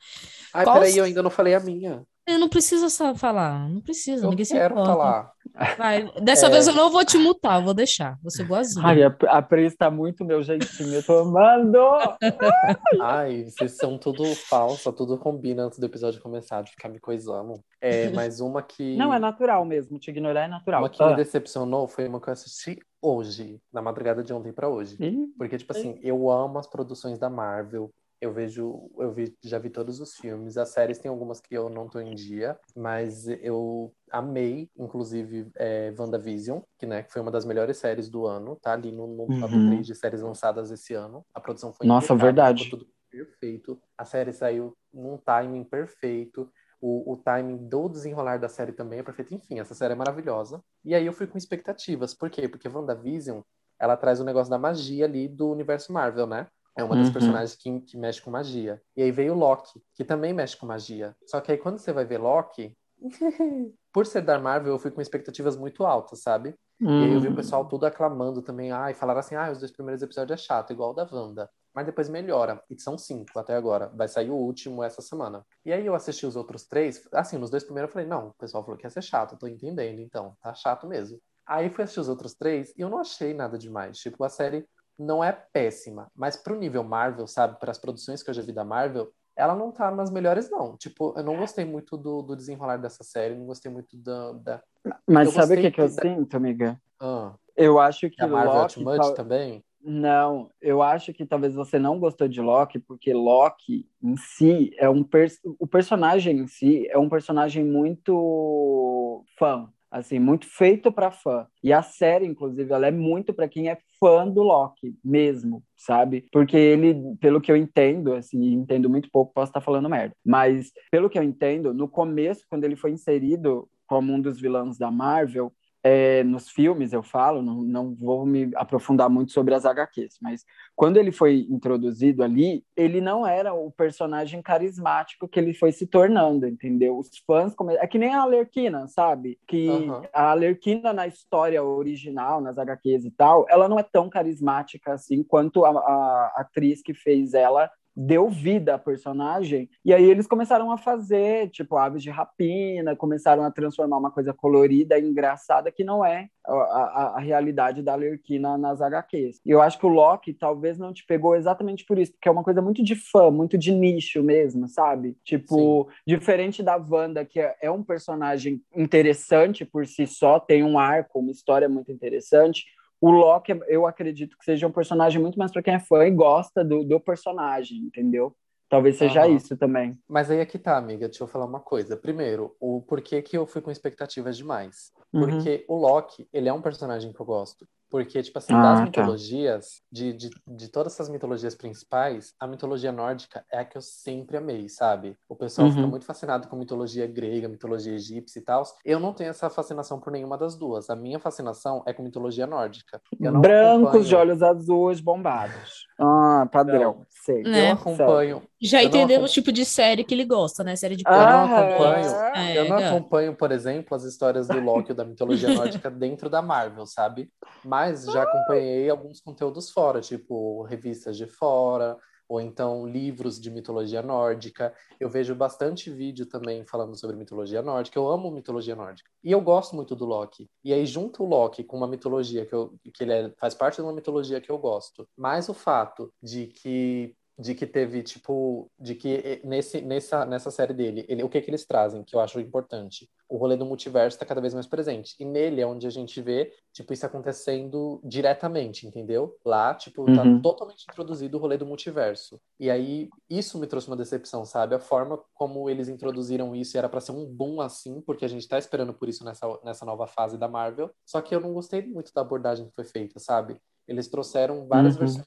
Ai, Qual peraí, eu ainda não falei a minha. Eu não precisa só falar, não precisa, Eu ninguém se quero importa. falar. Vai, dessa É. vez eu não vou te mutar, eu vou deixar, vou ser boazinha. Ai, a, a Pris tá muito meu jeitinho, eu tô amando! Ai, vocês são tudo falsa, tudo combina antes do episódio começar, de ficar me coisando. É, mas uma que. Não, é natural mesmo. Te ignorar é natural. Uma que me Ah. decepcionou foi uma que eu assisti hoje, na madrugada de ontem pra hoje. Ih, Porque, tipo assim, eu amo as produções da Marvel. Eu vejo, eu vi, já vi todos os filmes. As séries tem algumas que eu não tô em dia, mas eu amei, inclusive, é, WandaVision, que, né, que foi uma das melhores séries do ano, tá ali no, no top Uhum. 3 de séries lançadas esse ano. A produção foi Nossa, verdade. ficou tudo perfeito. A série saiu num timing perfeito. O, o timing do desenrolar da série também é perfeito. Enfim, essa série é maravilhosa. E aí eu fui com expectativas. Por quê? Porque WandaVision, ela traz o negócio da magia ali do universo Marvel, né? É uma das Uhum. personagens que, que mexe com magia. E aí veio Loki, que também mexe com magia. Só que aí quando você vai ver Loki, por ser da Marvel, eu fui com expectativas muito altas, sabe? E aí eu vi o hum. pessoal tudo aclamando também. Ah, e falaram assim: ah, os dois primeiros episódios é chato, igual o da Wanda. Mas depois melhora. E são cinco até agora. Vai sair o último essa semana. E aí eu assisti os outros três. Assim, nos dois primeiros eu falei: não, o pessoal falou que ia ser chato, eu tô entendendo, então. Tá chato mesmo. Aí fui assistir os outros três e eu não achei nada demais. Tipo, a série não é péssima, mas pro nível Marvel, sabe, para as produções que eu já vi da Marvel, ela não tá nas melhores, não. Tipo, eu não gostei muito do, do desenrolar dessa série, não gostei muito da. da... Mas Eu sabe o que, que eu da- sinto, amiga? Ah, Eu acho que a Marvel Loki. Ultimate tal- também? Não, eu acho que talvez você não gostou de Loki, porque Loki em si é um pers... o personagem em si é um personagem muito fã, assim, muito feito para fã. E a série, inclusive, ela é muito para quem é fã do Loki mesmo, sabe? Porque ele, pelo que eu entendo, assim, entendo muito pouco, posso estar falando merda, mas pelo que eu entendo, no começo, quando ele foi inserido como um dos vilões da Marvel, é, nos filmes, eu falo, não, não vou me aprofundar muito sobre as HQs, mas quando ele foi introduzido ali, ele não era o personagem carismático que ele foi se tornando, entendeu? Os fãs. Come... É que nem a Alerquina, sabe? Que Aham. a Alerquina na história original, nas HQs e tal, ela não é tão carismática assim quanto a, a atriz que fez ela deu vida à personagem, e aí eles começaram a fazer, tipo, aves de rapina, começaram a transformar uma coisa colorida e engraçada que não é a, a, a realidade da Alerquina nas HQs. E eu acho que o Loki talvez não te pegou exatamente por isso, porque é uma coisa muito de fã, muito de nicho mesmo, sabe? Tipo, diferente da Wanda, que é, é um personagem interessante por si só, tem um arco, uma história muito interessante, o Loki, eu acredito que seja um personagem muito mais para quem é fã e gosta do, do personagem, entendeu? Talvez seja Aham. isso também. Mas aí aqui tá, amiga, deixa eu falar uma coisa. Primeiro, o porquê que eu fui com expectativas demais. Uhum. Porque o Loki, ele é um personagem que eu gosto. Porque, tipo assim, Ah, das tá. mitologias, de, de, de todas essas mitologias principais, a mitologia nórdica é a que eu sempre amei, sabe? O pessoal fica Uhum. muito fascinado com mitologia grega, mitologia egípcia e tal. Eu não tenho essa fascinação por nenhuma das duas. A minha fascinação é com mitologia nórdica. Eu não Brancos acompanho- de olhos azuis bombados. Ah, padrão. Sei. Né? Eu acompanho. Já Eu entendemos acom- o tipo de série que ele gosta, né? Série de Eu não Ah, acompanho. É, Eu não é. acompanho, por exemplo, as histórias do Loki ou da mitologia nórdica dentro da Marvel, sabe? Mas já acompanhei alguns conteúdos fora, tipo revistas de fora, ou então livros de mitologia nórdica. Eu vejo bastante vídeo também falando sobre mitologia nórdica. Eu amo mitologia nórdica. E eu gosto muito do Loki. E aí, junto o Loki com uma mitologia que, eu, que ele é- faz parte de uma mitologia que eu gosto, mais o fato de que de que teve, tipo, de que eh, nesse, nessa, nessa série dele, ele, o que que eles trazem, que eu acho importante? O rolê do multiverso está cada vez mais presente. E nele é onde a gente vê, tipo, isso acontecendo diretamente, entendeu? Lá, tipo, tá Uhum. totalmente introduzido o rolê do multiverso. E aí, isso me trouxe uma decepção, sabe? A forma como eles introduziram isso era para ser um boom assim, porque a gente tá esperando por isso nessa, nessa nova fase da Marvel. Só que eu não gostei muito da abordagem que foi feita, sabe? Eles trouxeram várias Uhum. versões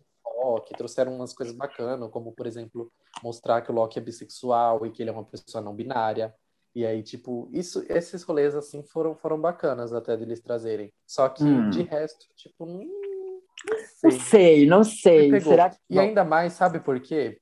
Loki, trouxeram umas coisas bacanas, como, por exemplo, mostrar que o Loki é bissexual e que ele é uma pessoa não binária. E aí, tipo, isso, esses rolês, assim, foram, foram bacanas até deles trazerem. Só que, Hum. de resto, tipo, não, não Não sei. sei, não sei. Será que. E ainda mais, sabe por quê?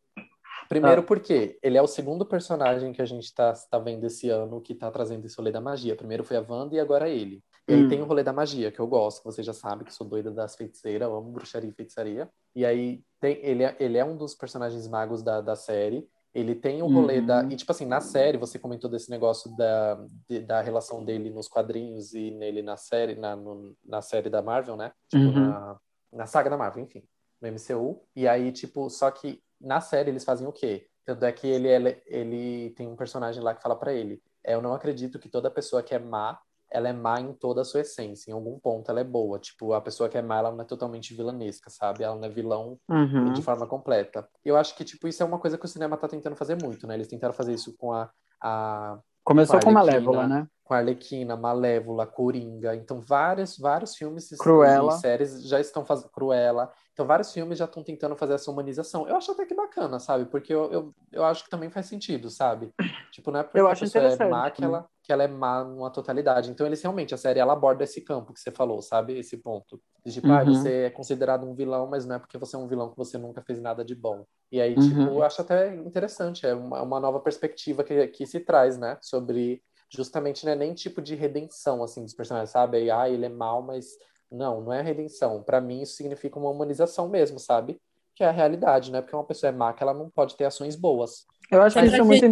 Primeiro porque ele é o segundo personagem que a gente tá, tá vendo esse ano que tá trazendo esse rolê da magia. Primeiro foi a Wanda e agora ele. E aí Hum. tem o rolê da magia, que eu gosto, você já sabe que sou doida das feiticeiras, amo bruxaria e feitiçaria. E aí tem, ele, é, ele é um dos personagens magos da, da série. Ele tem o rolê Uhum. da. E, tipo assim, na série, você comentou desse negócio da, de- da relação dele nos quadrinhos e nele na série, na, no- na série da Marvel, né? Tipo, Uhum. na, na saga da Marvel, enfim, no MCU. E aí, tipo, só que na série eles fazem o quê? Tanto é que ele, ele, ele tem um personagem lá que fala pra ele: é, Eu não acredito que toda pessoa que é má, ela é má em toda a sua essência. Em algum ponto ela é boa. Tipo, a pessoa que é má, ela não é totalmente vilanesca, sabe? Ela não é vilão Uhum. de forma completa. Eu acho que, tipo, isso é uma coisa que o cinema tá tentando fazer muito, né? Eles tentaram fazer isso com a, a Começou com com a Malévola, né? com a Arlequina, Malévola, Coringa. Então, vários, vários filmes e Cruella. séries já estão fazendo. Cruella. Então, vários filmes já estão tentando fazer essa humanização. Eu acho até que bacana, sabe? Porque eu, eu, eu acho que também faz sentido, sabe? Tipo, não é porque Eu a acho pessoa é má que também. ela, que ela é má numa totalidade. Então, eles realmente, a série, ela aborda esse campo que você falou, sabe? Esse ponto. De tipo, ah, Uhum. você é considerado um vilão, mas não é porque você é um vilão que você nunca fez nada de bom. E aí, Uhum. tipo, eu acho até interessante. É uma, uma nova perspectiva que, que se traz, né? Sobre justamente não é nem tipo de redenção assim dos personagens, sabe? Aí, ah, ele é mal, mas não, não é redenção. Pra mim isso significa uma humanização mesmo, sabe? Que é a realidade, né? Porque uma pessoa é má que ela não pode ter ações boas. Eu acho Mas que isso é muito em,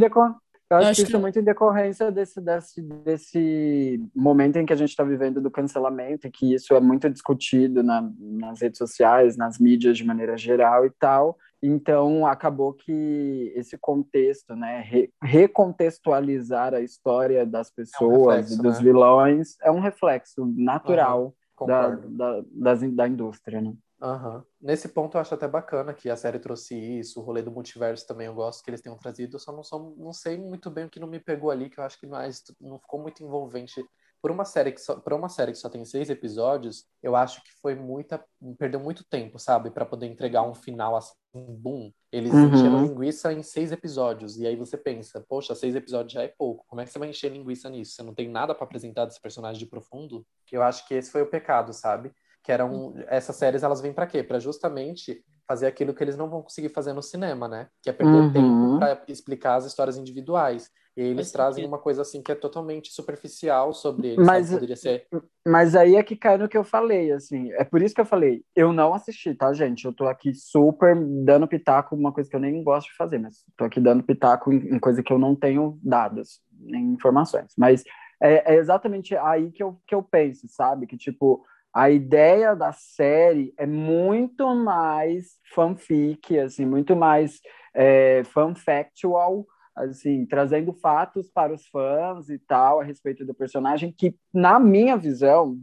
Eu acho, acho que isso que- é muito em decorrência desse, desse, desse momento em que a gente está vivendo do cancelamento, e que isso é muito discutido na, nas redes sociais, nas mídias de maneira geral e tal. Então, acabou que esse contexto, né, re- recontextualizar a história das pessoas reflexo, e dos né? vilões é um reflexo natural da, Concordo. da, das- da indústria, né? Aham. Nesse ponto eu acho até bacana que a série trouxe isso, o rolê do multiverso também eu gosto que eles tenham trazido, eu só não, sou, não sei muito bem o que não me pegou ali, que eu acho que mais não ficou muito envolvente. Por uma série que só, por uma série que só tem seis episódios, eu acho que foi muita, perdeu muito tempo, sabe, Pra poder entregar um final assim, boom. Eles Uhum. encheram linguiça em seis episódios e aí você pensa, poxa, seis episódios já é pouco. Como é que você vai encher linguiça nisso? Você não tem nada pra apresentar desse personagem de profundo? Eu acho que esse foi o pecado, sabe? Que eram essas séries elas vêm pra quê? Pra justamente fazer aquilo que eles não vão conseguir fazer no cinema, né? Que é perder Uhum. tempo pra explicar as histórias individuais. E eles trazem sentido. uma coisa assim que é totalmente superficial sobre eles, Mas- sabe? Poderia ser Mas aí é que cai no que eu falei, assim. É por isso que eu falei, eu não assisti, tá, gente? Eu tô aqui super dando pitaco, uma coisa que eu nem gosto de fazer, mas tô aqui dando pitaco em, em coisa que eu não tenho dados, nem informações. Mas é, é exatamente aí que eu, que eu penso, sabe? Que, tipo, a ideia da série é muito mais fanfic, assim, muito mais é, fanfactual, assim, trazendo fatos para os fãs e tal a respeito do personagem, que, na minha visão,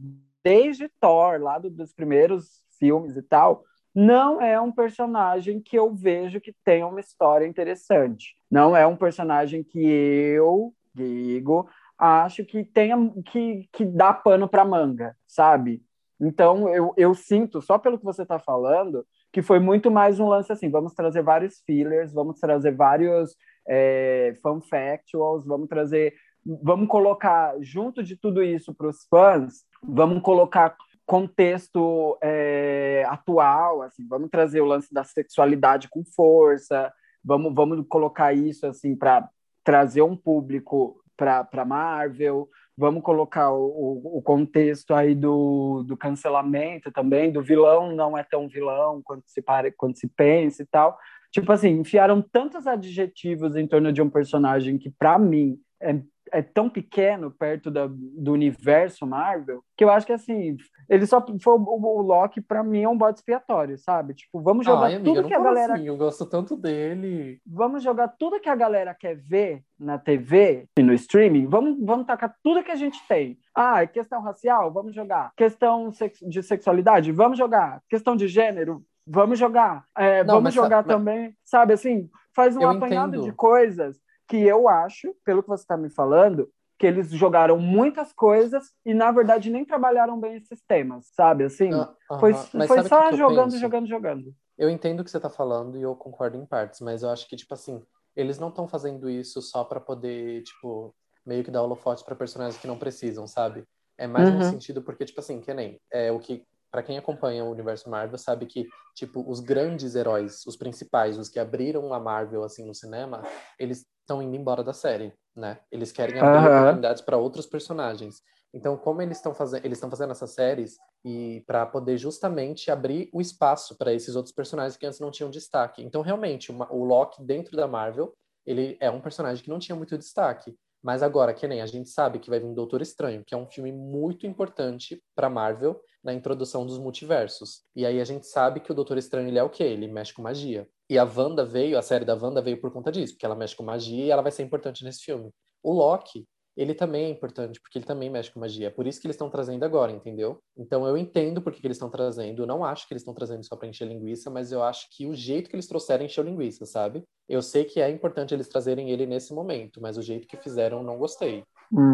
desde Thor, lá do- dos primeiros filmes e tal, não é um personagem que eu vejo que tenha uma história interessante. Não é um personagem que eu, digo, acho que tenha que, que dá pano para manga, sabe? Então eu, eu sinto, só pelo que você está falando, que foi muito mais um lance assim: vamos trazer vários fillers, vamos trazer vários é, fanfactuals, vamos trazer, vamos colocar junto de tudo isso para os fãs, vamos colocar contexto é, atual, assim, vamos trazer o lance da sexualidade com força, vamos, vamos colocar isso assim para trazer um público para Marvel, vamos colocar o, o, contexto aí do, do cancelamento também, do vilão não é tão vilão quanto se, pare, quanto se pensa e tal. Tipo assim, enfiaram tantos adjetivos em torno de um personagem que, para mim, é, é tão pequeno perto da, do universo Marvel, que eu acho que, assim, ele só foi o, o Loki, para mim, é um bode expiatório, sabe? Tipo, vamos jogar Ai, amiga, tudo que a galera assim, eu gosto tanto dele. vamos jogar tudo que a galera quer ver na TV e no streaming, vamos, vamos tacar tudo que a gente tem. Ah, questão racial? Vamos jogar. Questão de sexualidade? Vamos jogar. Questão de gênero? Vamos jogar. É, Não, vamos mas- jogar mas- também, sabe assim? Faz um Eu apanhado entendo. de coisas que eu acho, pelo que você está me falando, que eles jogaram muitas coisas e, na verdade, nem trabalharam bem esses temas, sabe? Assim, Ah, foi. Mas foi só que jogando, jogando, jogando. Eu entendo o que você tá falando e eu concordo em partes, mas eu acho que, tipo assim, eles não estão fazendo isso só pra poder, tipo, meio que dar holofote pra personagens que não precisam, sabe? É mais no Uhum. sentido porque, tipo assim, que nem é o que, pra quem acompanha o universo Marvel, sabe que, tipo, os grandes heróis, os principais, os que abriram a Marvel, assim, no cinema, eles estão indo embora da série, né? Eles querem abrir Aham. oportunidades pra outros personagens. Então, como eles estão fazendo, eles estão fazendo essas séries e para poder justamente abrir o espaço para esses outros personagens que antes não tinham destaque. Então, realmente, uma- o Loki dentro da Marvel, ele é um personagem que não tinha muito destaque. Mas agora, que nem a gente sabe que vai vir Doutor Estranho, que é um filme muito importante para Marvel na introdução dos multiversos. E aí a gente sabe que o Doutor Estranho ele é o quê? Ele mexe com magia. E a Wanda veio, a série da Wanda veio por conta disso, porque ela mexe com magia e ela vai ser importante nesse filme. O Loki, ele também é importante, porque ele também mexe com magia. É por isso que eles estão trazendo agora, entendeu? Então eu entendo por que que eles estão trazendo. Eu não acho que eles estão trazendo só pra encher linguiça, mas eu acho que o jeito que eles trouxeram encheu linguiça, sabe? Eu sei que é importante eles trazerem ele nesse momento, mas o jeito que fizeram não gostei.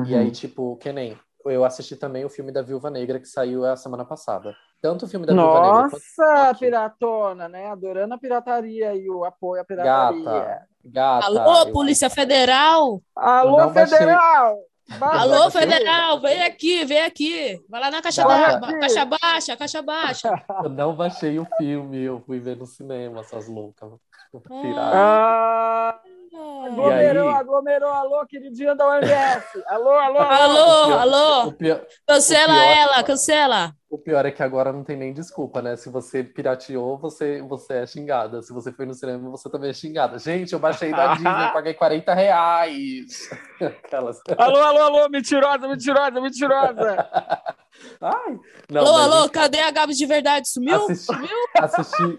E aí, tipo, que nem. Eu assisti também o filme da Viúva Negra que saiu a semana passada. Tanto o filme da Negra Nossa, Loki. piratona, né? Adorando a pirataria e o apoio à pirataria. Gata, gata. Alô, eu- Polícia Federal! Alô. Federal! Alô. Federal, vem aqui, vem aqui. Vai lá na caixa, ba- caixa baixa, caixa baixa. Eu não baixei o filme, eu fui ver no cinema, essas loucas. Pirata. Ah, Aglomerou, aí? aglomerou, alô, queridinha da OMS. Alô, alô, Alô, pior- alô. O pior, Cancela o pior- ela, cancela. o pior é que agora não tem nem desculpa, né? Se você pirateou, você, você é xingada. Se você foi no cinema, você também é xingada. Gente, eu baixei da Disney, paguei 40 reais. Aquelas. Alô, alô, alô, mentirosa, mentirosa, mentirosa. Ai, não, alô, mas alô, cadê a Gabi de verdade? Sumiu? Assisti, Sumiu? assisti,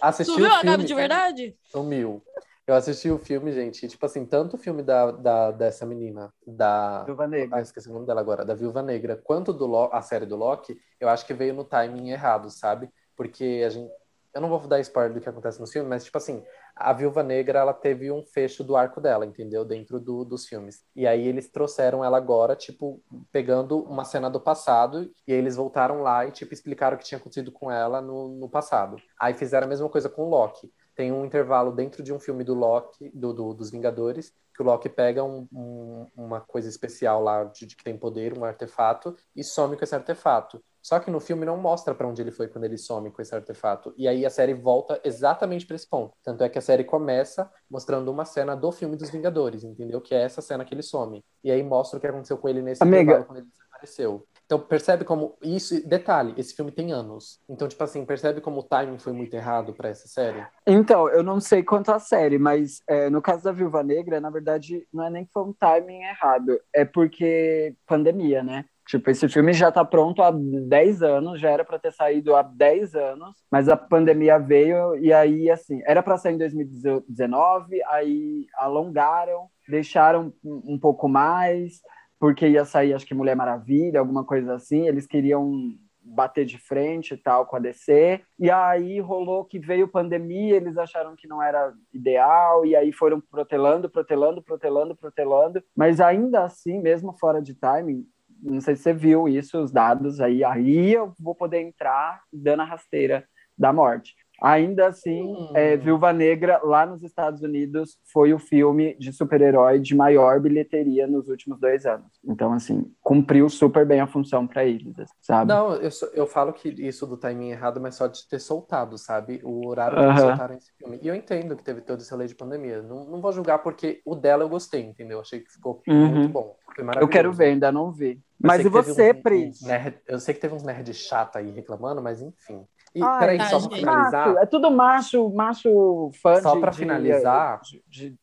assisti Sumiu o a Gabi de verdade? Sumiu. Eu assisti o filme, gente, e, tipo assim, tanto o filme da, da, dessa menina, da. Viúva Negra. Ah, esqueci o nome dela agora, da Viúva Negra, quanto do Lo- a série do Loki, eu acho que veio no timing errado, sabe? Porque a gente. Eu não vou dar spoiler do que acontece no filme, mas, tipo assim, a Viúva Negra, ela teve um fecho do arco dela, entendeu? Dentro do- dos filmes. E aí eles trouxeram ela agora, tipo, pegando uma cena do passado, e aí eles voltaram lá e, tipo, explicaram o que tinha acontecido com ela no, no passado. Aí fizeram a mesma coisa com o Loki. Tem um intervalo dentro de um filme do Loki, do, do- dos Vingadores, que o Loki pega um- um- uma coisa especial lá, de, de que tem poder, um artefato, e some com esse artefato. Só que no filme não mostra pra onde ele foi quando ele some com esse artefato. E aí a série volta exatamente pra esse ponto. Tanto é que a série começa mostrando uma cena do filme dos Vingadores, entendeu? Que é essa cena que ele some. E aí mostra o que aconteceu com ele nesse Amiga. intervalo quando ele desapareceu. Então percebe como isso, detalhe, esse filme tem anos. Então tipo assim, percebe como o timing foi muito errado pra essa série? Então, eu não sei quanto à série, mas é, no caso da Viúva Negra, na verdade, não é nem que foi um timing errado, é porque pandemia, né? Tipo, esse filme já tá pronto há 10 anos, já era para ter saído há 10 anos, mas a pandemia veio e aí, assim, era para sair em 2019, aí alongaram, deixaram um pouco mais, porque ia sair, acho que Mulher Maravilha, alguma coisa assim, eles queriam bater de frente e tal com a DC. E aí rolou que veio pandemia, eles acharam que não era ideal, e aí foram protelando, protelando, protelando, protelando. Mas ainda assim, mesmo fora de timing, não sei se você viu isso, os dados aí, aí eu vou poder entrar dando a rasteira da morte. Ainda assim, Hum. é, Viúva Negra, lá nos Estados Unidos, foi o filme de super-herói de maior bilheteria nos últimos dois anos. Então, assim, cumpriu super bem a função para eles, sabe? Não, eu, eu falo que isso do timing errado, mas só de ter soltado, sabe? O horário que Aham. eles soltaram esse filme. E eu entendo que teve todo esse lei de pandemia. Não, não vou julgar porque o dela eu gostei, entendeu? Achei que ficou Uhum. muito bom. Foi Eu quero ver, ainda não vi. Eu Mas e você, Pris? uns nerd- eu sei que teve uns nerds chata aí reclamando, mas enfim. E Ai, peraí, tá, só pra finalizar. Macho, é tudo macho, macho fã Só de, pra de- finalizar. de, de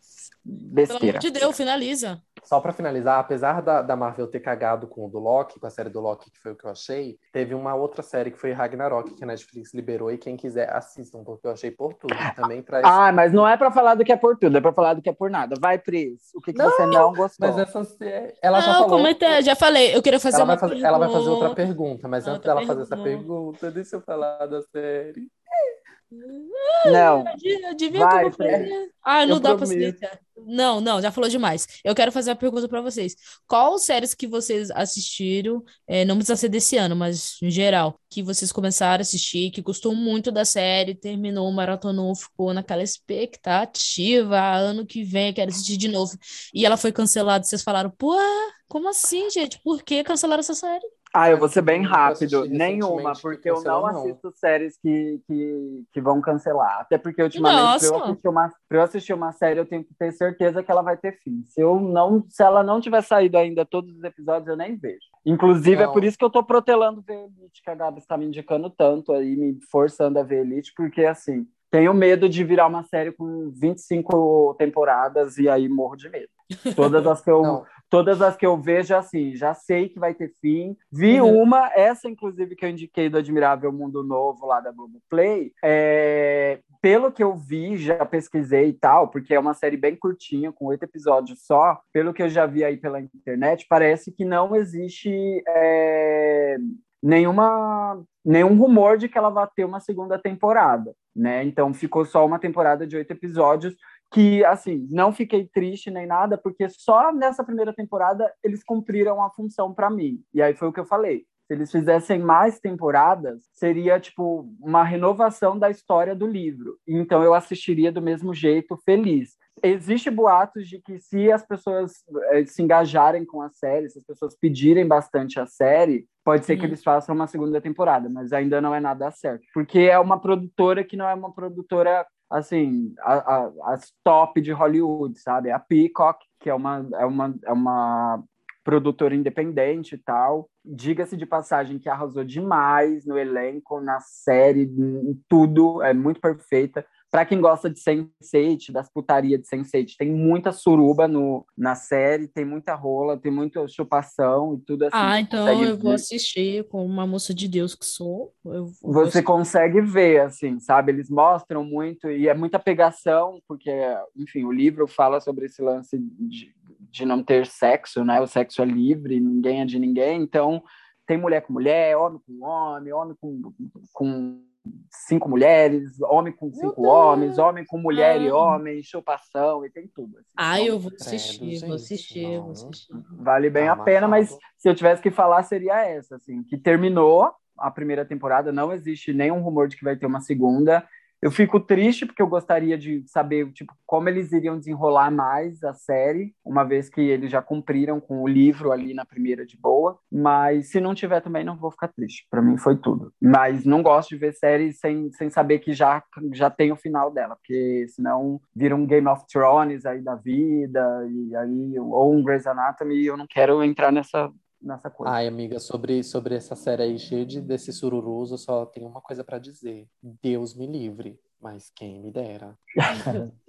Pelo besteira. amor de Deus, finaliza. Só pra finalizar, apesar da, da Marvel ter cagado com o do Loki, com a série do Loki, que foi o que eu achei, teve uma outra série que foi Ragnarok, que a Netflix liberou, e quem quiser assistam, porque eu achei por tudo. Também traz. Ah, mas não é pra falar do que é por tudo, é pra falar do que é por nada. Vai, Pris. O que, que Não, você não gostou? Mas essa série. Ela já não, falou. comentei, já falei. Eu queria fazer Ela uma vai, fazer, ela vai fazer outra pergunta. pergunta, mas antes Outra dela fazer essa pergunta. pergunta, deixa eu falar da série. Não. Eu devia Vai, fazer. Ah, não Eu dá paciência. Não, não, já falou demais. Eu quero fazer uma pergunta pra vocês. Qual séries que vocês assistiram, é, não precisa ser desse ano, mas em geral, que vocês começaram a assistir, que gostou muito da série, terminou, maratonou, ficou naquela expectativa, "Ah, ano que vem quero assistir de novo. E ela foi cancelada, vocês falaram, pô, como assim, gente? Por que cancelaram essa série? Ah, eu vou ser bem rápido. Nenhuma, porque eu não não. assisto séries que, que, que vão cancelar. Até porque, ultimamente, pra eu, eu assistir uma série, eu tenho que ter certeza que ela vai ter fim. Se, eu não, se ela não tiver saído ainda todos os episódios, eu nem vejo. Inclusive, é Não. por isso que eu tô protelando ver Elite, que a Gabi está me indicando tanto aí, me forçando a ver Elite, porque, assim, tenho medo de virar uma série com 25 temporadas e aí morro de medo. Todas as que eu, Não, todas as que eu vejo, assim, já sei que vai ter fim. Vi Uhum. uma, essa, inclusive, que eu indiquei do Admirável Mundo Novo lá da Globoplay. É, pelo que eu vi, já pesquisei e tal, porque é uma série bem curtinha, com oito episódios só. Pelo que eu já vi aí pela internet, parece que não existe. é, Nenhuma, nenhum rumor de que ela vai ter uma segunda temporada, né? Então ficou só uma temporada de oito episódios que, assim, não fiquei triste nem nada, porque só nessa primeira temporada eles cumpriram a função para mim. E aí foi o que eu falei. Se eles fizessem mais temporadas, seria, tipo, uma renovação da história do livro. Então eu assistiria do mesmo jeito, feliz. Existe boatos de que se as pessoas eh, se engajarem com a série, se as pessoas pedirem bastante a série, pode ser que eles façam uma segunda temporada, mas ainda não é nada certo. Porque é uma produtora que não é uma produtora assim, as top de Hollywood, sabe? A Peacock, que é uma, é uma, é uma produtora independente e tal. Diga-se de passagem que arrasou demais no elenco, na série, em tudo, é muito perfeita. Para quem gosta de Sense8, das putarias de Sense8, tem muita suruba no, na série, tem muita rola, tem muita chupação e tudo assim. Ah, então eu ver. vou assistir com uma moça de Deus que sou. Você consegue ver, assim, sabe? Eles mostram muito, e é muita pegação, porque, enfim, o livro fala sobre esse lance de, de não ter sexo, né? O sexo é livre, ninguém é de ninguém, então tem mulher com mulher, homem com homem, homem com, com cinco mulheres, homem com cinco homens, homem com mulher ah. e homem, chupação, e tem tudo. Assim. Ah, eu vou assistir, vou assistir, vou assistir. Vale bem tá a pena, mas se eu tivesse que falar, seria essa, assim, que terminou a primeira temporada, não existe nenhum rumor de que vai ter uma segunda, eu fico triste porque eu gostaria de saber tipo, como eles iriam desenrolar mais a série, uma vez que eles já cumpriram com o livro ali na primeira de boa. Mas se não tiver também, não vou ficar triste. Para mim foi tudo. Mas não gosto de ver série sem, sem saber que já, já tem o final dela, porque senão vira um Game of Thrones aí da vida, e aí, ou um Grey's Anatomy, e eu não quero entrar nessa, nessa coisa. Ai, amiga, sobre, sobre essa série aí cheia de, sururus, eu só tenho uma coisa para dizer. Deus me livre, mas quem me dera.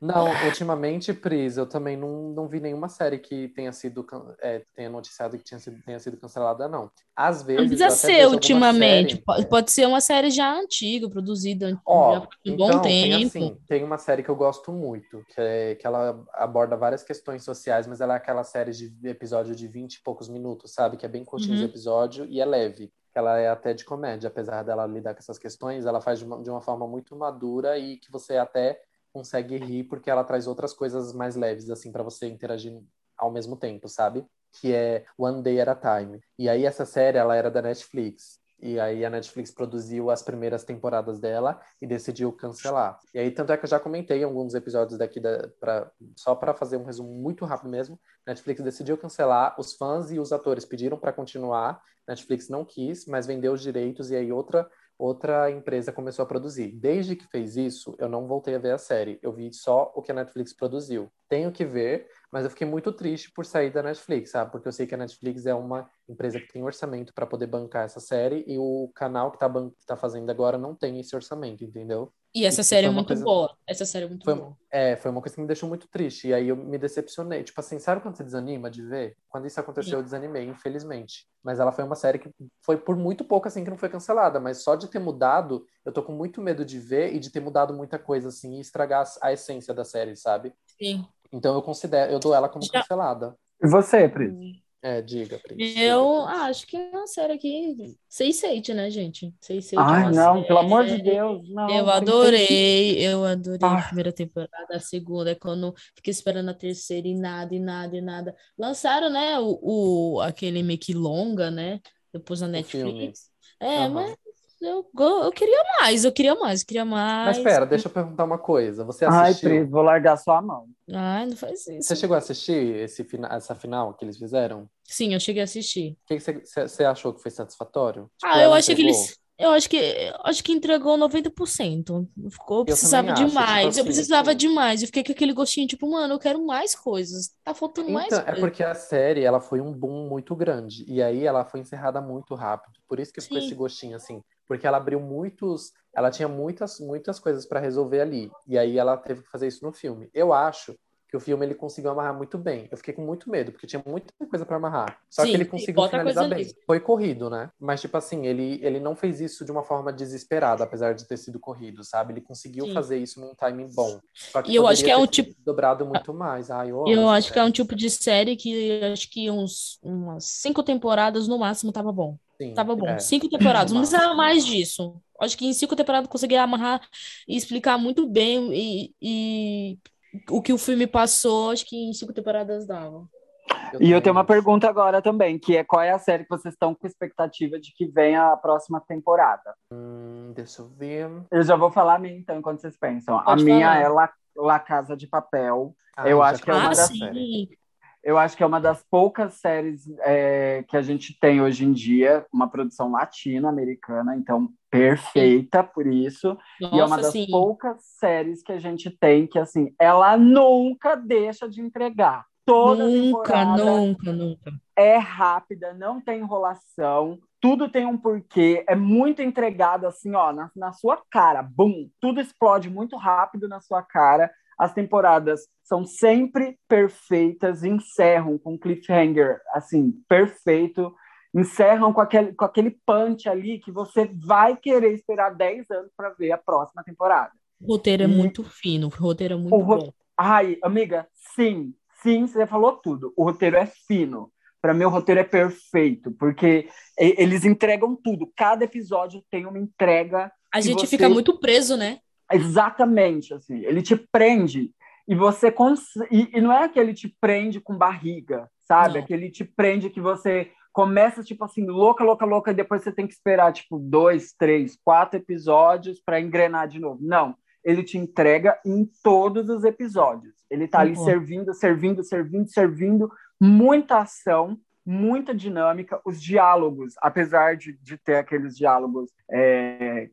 Não, ultimamente, Pris, eu também não, não vi nenhuma série que tenha sido é, tenha noticiado que tinha sido, tenha sido cancelada, não. Às vezes. Não precisa ser ultimamente. Série... Pode, pode ser uma série já antiga, produzida Ó, há um então, bom tempo. Tem, assim, tem uma série que eu gosto muito, que, é, que ela aborda várias questões sociais, mas ela é aquela série de episódio de 20 e poucos minutos, sabe? Que é bem curtinho uhum. episódio e é leve ela é até de comédia, apesar dela lidar com essas questões, ela faz de uma, de uma forma muito madura e que você até consegue rir porque ela traz outras coisas mais leves, assim, para você interagir ao mesmo tempo, sabe? Que é One Day at a Time. E aí essa série, ela era da Netflix. E aí a Netflix produziu as primeiras temporadas dela e decidiu cancelar. E aí tanto é que eu já comentei alguns episódios daqui da, pra, só para fazer um resumo muito rápido mesmo. Netflix decidiu cancelar, os fãs e os atores pediram para continuar. Netflix não quis, mas vendeu os direitos e aí outra outra empresa começou a produzir. Desde que fez isso, eu não voltei a ver a série. Eu vi só o que a Netflix produziu. Tenho que ver, mas eu fiquei muito triste por sair da Netflix, sabe? Porque eu sei que a Netflix é uma empresa que tem orçamento para poder bancar essa série e o canal que está tá fazendo agora não tem esse orçamento, entendeu? E essa série é muito coisa... boa. Essa série é muito foi, boa. É, foi uma coisa que me deixou muito triste. E aí eu me decepcionei. Tipo assim, sabe quando você desanima de ver? Quando isso aconteceu, Sim. eu desanimei, infelizmente. Mas ela foi uma série que foi por muito pouco assim que não foi cancelada. Mas só de ter mudado, eu tô com muito medo de ver e de ter mudado muita coisa assim e estragar a essência da série, sabe? Sim. Então eu considero, eu dou ela como Já... cancelada. E você, Pri? É, diga, Pris. Eu acho que é uma série aqui. 6 né, gente? 6 Ai, é não, série. pelo amor de Deus. Não, eu adorei, eu adorei ah. a primeira temporada, a segunda, é quando fiquei esperando a terceira e nada, e nada, e nada. Lançaram, né, o, o aquele meio que longa, né? Depois na Netflix. É, uhum. mas eu, eu queria mais, eu queria mais, eu queria mais. Mas espera, deixa eu perguntar uma coisa. Você assistiu? Ai, Pri, vou largar sua mão. Ai, não faz isso. Você chegou a assistir esse, essa final que eles fizeram? Sim, eu cheguei a assistir. O que você, você achou que foi satisfatório? Tipo, ah, eu achei que eles. Eu acho que acho que entregou 90%. Ficou, eu precisava de mais. Tipo assim, eu precisava de mais. Eu fiquei com aquele gostinho, tipo, mano, eu quero mais coisas. Tá faltando então, mais É porque a série, ela foi um boom muito grande. E aí ela foi encerrada muito rápido. Por isso que ficou Sim. esse gostinho, assim porque ela abriu muitos, ela tinha muitas muitas coisas para resolver ali. E aí ela teve que fazer isso no filme. Eu acho que o filme ele conseguiu amarrar muito bem. Eu fiquei com muito medo, porque tinha muita coisa para amarrar. Só Sim, que ele conseguiu finalizar bem. Ali. Foi corrido, né? Mas, tipo assim, ele, ele não fez isso de uma forma desesperada, apesar de ter sido corrido, sabe? Ele conseguiu Sim. fazer isso num timing bom. Só que e eu acho que é um tipo. Dobrado muito mais. Ai, eu, eu acho que é um tipo de série que acho que uns, umas cinco temporadas no máximo tava bom. Sim, Tava bom. É. Cinco temporadas. Não precisava mais disso. Acho que em cinco temporadas eu consegui amarrar e explicar muito bem e, e o que o filme passou, acho que em cinco temporadas dava. Eu e eu tenho uma pergunta agora também, que é qual é a série que vocês estão com expectativa de que venha a próxima temporada? Hum, deixa eu ver. Eu já vou falar a minha, então, enquanto vocês pensam. Pode a minha é La, La Casa de Papel. Ah, eu acho que é uma ah, das séries. Eu acho que é uma das poucas séries é, que a gente tem hoje em dia, uma produção latino-americana, então perfeita por isso. Nossa, e é uma das sim. poucas séries que a gente tem que, assim, ela nunca deixa de entregar. Toda Nunca, nunca, nunca. é rápida, não tem enrolação, tudo tem um porquê, é muito entregado assim, ó, na, na sua cara, bum, tudo explode muito rápido na sua cara. As temporadas são sempre perfeitas, encerram com cliffhanger, assim, perfeito, encerram com aquele, com aquele punch ali que você vai querer esperar 10 anos para ver a próxima temporada. O roteiro é E- muito fino, o roteiro é muito O bom. Ai, amiga, sim, sim, você falou tudo. O roteiro é fino. Para mim, o roteiro é perfeito, porque eles entregam tudo. Cada episódio tem uma entrega A gente você- fica muito preso, né? Exatamente assim. Ele te prende e você cons... e, e não é que ele te prende com barriga, sabe? Não. É que ele te prende que você começa tipo assim louca, louca, louca, e depois você tem que esperar tipo dois, três, quatro episódios para engrenar de novo. Não, ele te entrega em todos os episódios. Ele tá ali servindo, servindo, servindo, servindo, muita ação, muita dinâmica, os diálogos, apesar de, de ter aqueles diálogos, é,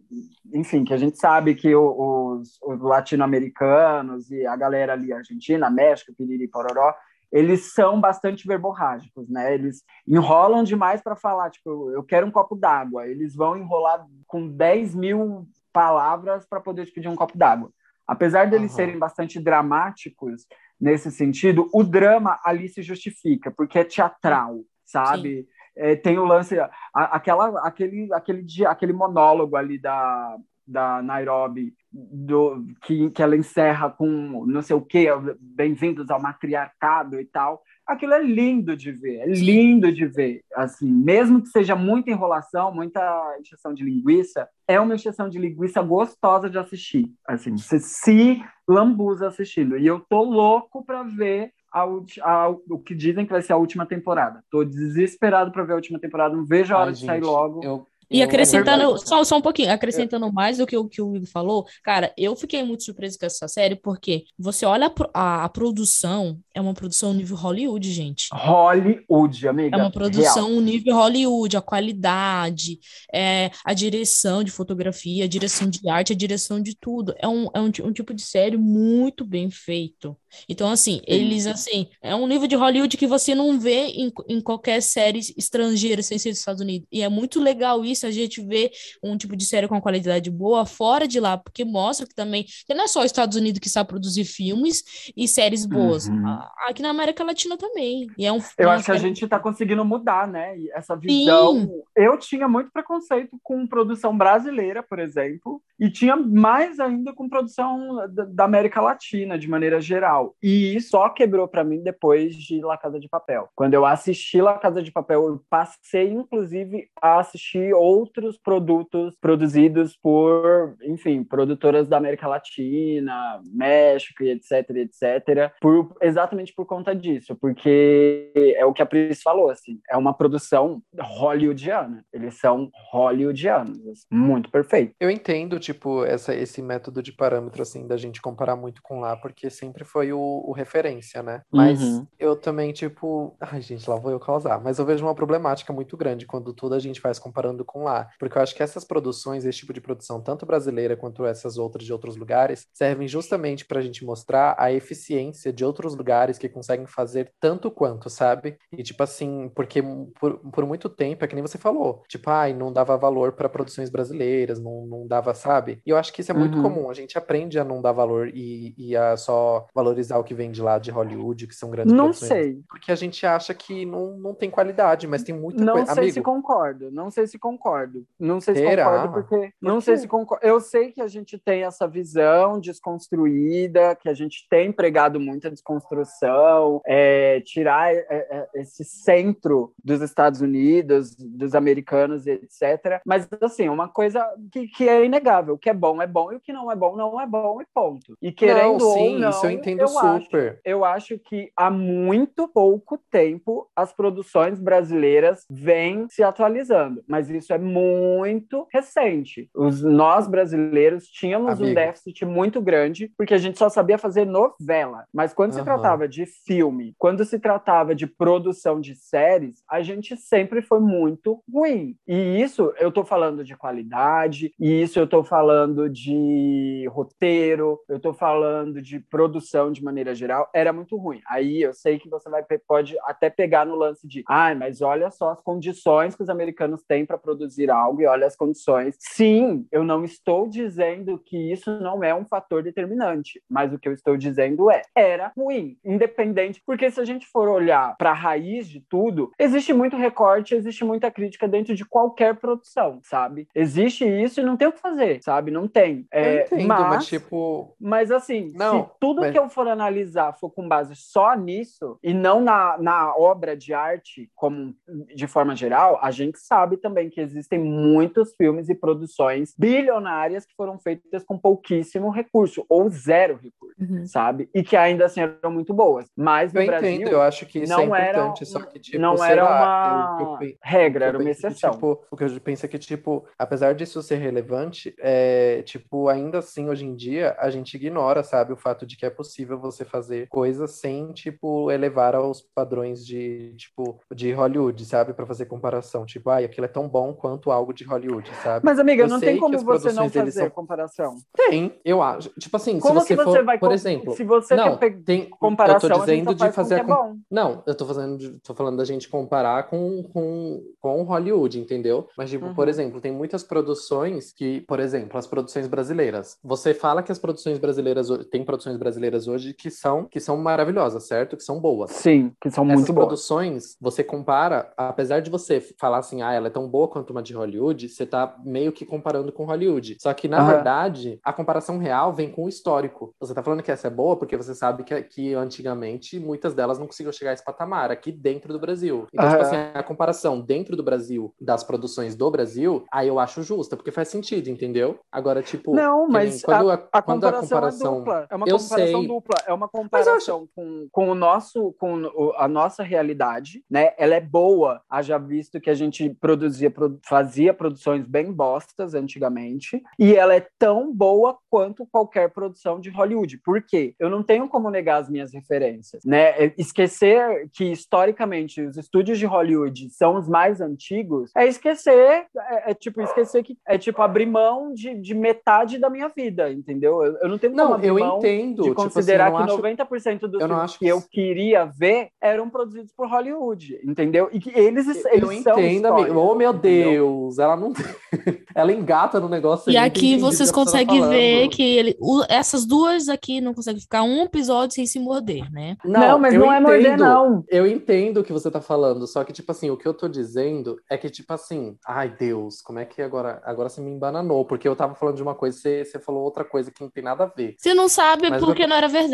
enfim, que a gente sabe que os, os latino-americanos e a galera ali, Argentina, México, Piriri, Pororó, eles são bastante verborrágicos, né? Eles enrolam demais para falar, tipo, eu quero um copo d'água. Eles vão enrolar com 10 mil palavras para poder te pedir um copo d'água. Apesar deles Aham. serem bastante dramáticos nesse sentido, o drama ali se justifica, porque é teatral, sabe? É, tem o lance, a- aquela, aquele, aquele, dia- aquele monólogo ali da, da Nairobi, do, que, que ela encerra com não sei o quê, bem-vindos ao matriarcado e tal. Aquilo é lindo de ver, é lindo de ver. Assim, mesmo que seja muita enrolação, muita encheção de linguiça, é uma encheção de linguiça gostosa de assistir. Assim, você se lambuza assistindo. E eu tô louco para ver a, a- o que dizem que vai ser a última temporada. Tô desesperado para ver a última temporada. Não vejo a hora Ai, de sair gente, logo. eu- E eu- acrescentando, só, só um pouquinho, acrescentando mais do que o que o Igor falou, cara, eu fiquei muito surpreso com essa série, porque você olha a, a, produção, é uma produção nível Hollywood, gente. Hollywood, amiga. É uma produção real. nível Hollywood, a qualidade, é, a direção de fotografia, a direção de arte, a direção de tudo. É um, é um, um tipo de série muito bem feito. Então, assim, eles, assim, é um nível de Hollywood que você não vê em, em qualquer série estrangeira sem ser dos Estados Unidos. E é muito legal isso, a gente vê um tipo de série com qualidade boa fora de lá, porque mostra que também, que não é só os Estados Unidos que sabe produzir filmes e séries boas. Uhum. Aqui na América Latina também. E é um, Eu acho que a gente está conseguindo mudar, né? E essa visão. Eu tinha muito preconceito com produção brasileira, por exemplo, e tinha mais ainda com produção da América Latina, de maneira geral. E só quebrou para mim depois de La Casa de Papel. Quando eu assisti La Casa de Papel, eu passei, inclusive, a assistir outros produtos produzidos por, enfim, produtoras da América Latina, México e etc, etc, por, exatamente por conta disso, porque é o que a Pris falou, assim, é uma produção hollywoodiana, eles são hollywoodianos, muito perfeito. Eu entendo, tipo, essa, esse método de parâmetro, assim, da gente comparar muito com lá, porque sempre foi o, o referência, né? Mas Uhum. eu também, tipo. Ai, gente, lá vou eu causar. Mas eu vejo uma problemática muito grande quando tudo a gente faz comparando com lá. Porque eu acho que essas produções, esse tipo de produção, tanto brasileira quanto essas outras de outros lugares, servem justamente pra gente mostrar a eficiência de outros lugares que conseguem fazer tanto quanto, sabe? E, tipo assim, porque por, por muito tempo, é que nem você falou, tipo, ai, não dava valor pra produções brasileiras, não, não dava, sabe? E eu acho que isso é muito Uhum. comum. A gente aprende a não dar valor e, e a só valorizar o que vem de lá de Hollywood, que são grandes Não produções. sei, Porque a gente acha que não, não tem qualidade, mas tem muita não coisa. sei Amigo, se concordo, não sei se concordo, não sei se concordo porque não sei se concordo. Eu sei que a gente tem essa visão desconstruída, que a gente tem pregado muita desconstrução, é, tirar é, é, esse centro dos Estados Unidos, dos americanos, etc. Mas assim, uma coisa que, que é inegável inegável. O que é bom é bom e o que não é bom não é bom e ponto. E querendo não, sim, ou não, isso eu entendo eu super. Acho, eu acho que há muito pouco tempo as produções brasileiras vêm se atualizando, mas isso é muito recente. Os, nós brasileiros tínhamos Amigo. um déficit muito grande porque a gente só sabia fazer novela. Mas quando se Aham. tratava de filme, quando se tratava de produção de séries, a gente sempre foi muito ruim. E isso eu tô falando de qualidade, e isso eu tô falando de roteiro, eu tô falando de produção de maneira geral, era muito ruim. Aí eu sei que você vai pode até pegar no lance de, ai, mas olha só as condições que os americanos têm para produzir algo e olha as condições. Sim, eu não estou dizendo que isso não é um fator determinante, mas o que eu estou dizendo é, era ruim, independente, porque se a gente for olhar para a raiz de tudo, existe muito recorte, existe muita crítica dentro de qualquer produção, sabe? Existe isso e não tem o que fazer, sabe? Não tem. Eu É, entendo, mas, mas tipo. mas assim, Não, se tudo mas- que eu for analisar for com base só nisso e não na, na obra de arte como de forma geral, a gente sabe também que existem muitos filmes e produções bilionárias que foram feitas com pouquíssimo recurso ou zero recurso, Uhum. sabe? E que ainda assim eram muito boas. Mas no Eu Brasil entendo, eu acho que isso não é era- importante, só que, tipo, não era lá, eu- uma eu pe- regra, eu era uma penso que, exceção. tipo, o que eu penso é que, tipo, apesar disso ser relevante, é, tipo, ainda assim, hoje em dia, a gente ignora, sabe, o fato de que é possível você fazer coisas sem, tipo, elevar aos padrões de, tipo, de Hollywood, sabe, Pra fazer comparação. Tipo, ai, aquilo é tão bom quanto algo de Hollywood, sabe? Mas, amiga, Eu não tem como você não fazer são- comparação. Tem, eu acho. Tipo assim, Como se você você for, vai por exemplo, se você não, quer tem, comparação, eu tô dizendo de faz fazer é com- bom. Não, eu tô fazendo, tô falando da gente comparar com, com, com Hollywood, entendeu? Mas, tipo, por Uhum. exemplo, tem muitas produções que, por exemplo, as produções brasileiras. Você fala que as produções brasileiras, tem produções brasileiras hoje que são, que são maravilhosas, certo? Que são boas. Sim, que são Essas muito boas. produções, você compara, apesar de você falar assim, ah, ela é tão boa quanto uma de Hollywood, você tá meio que comparando com Hollywood. Só que, na Aham. verdade, a comparação real vem com o histórico. Você tá falando que essa é boa porque você sabe que, que antigamente muitas delas não conseguiam chegar a esse patamar aqui dentro do Brasil. Então, tipo Aham. assim, a comparação dentro do Brasil das produções do Brasil, aí eu acho justa, porque faz sentido, entendeu? Agora, tipo. Não, mas nem quando a, A quando a comparação, comparação. é dupla. É uma Eu comparação sei. dupla. É uma comparação com, com o nosso, com a nossa realidade, né? Ela é boa, haja visto que a gente produzia, pro- fazia produções bem bostas antigamente, e ela é tão boa quanto qualquer produção de Hollywood. Por quê? Eu não tenho como negar as minhas referências, né? É, Esquecer que historicamente os estúdios de Hollywood são os mais antigos é esquecer, é, é tipo esquecer que é tipo abrir mão de, de metade da minha vida, entendeu? Eu, eu não tenho como Não, abrir eu mão entendo. de tipo considerar eu não que acho... 90% dos eu não filmes acho que que- eu queria ver eram produzidos por Hollywood, entendeu? E que eles, eles Eu são entendo, amigo. Oh, meu entendeu? Deus, ela não. ela engata no negócio. E eu aqui vocês tá conseguem ver que ele, o- essas duas aqui não conseguem ficar um episódio sem se morder, né? Não, mas eu não é morder, entendo. não. Eu entendo o que você tá falando, só que, tipo assim, o que eu tô dizendo é que, tipo assim, ai Deus, como é que agora. Agora você me embananou, porque eu tava falando de uma coisa e você, você falou outra coisa que não tem nada a ver. Se não sabe, Mas eu- porque não era verdade.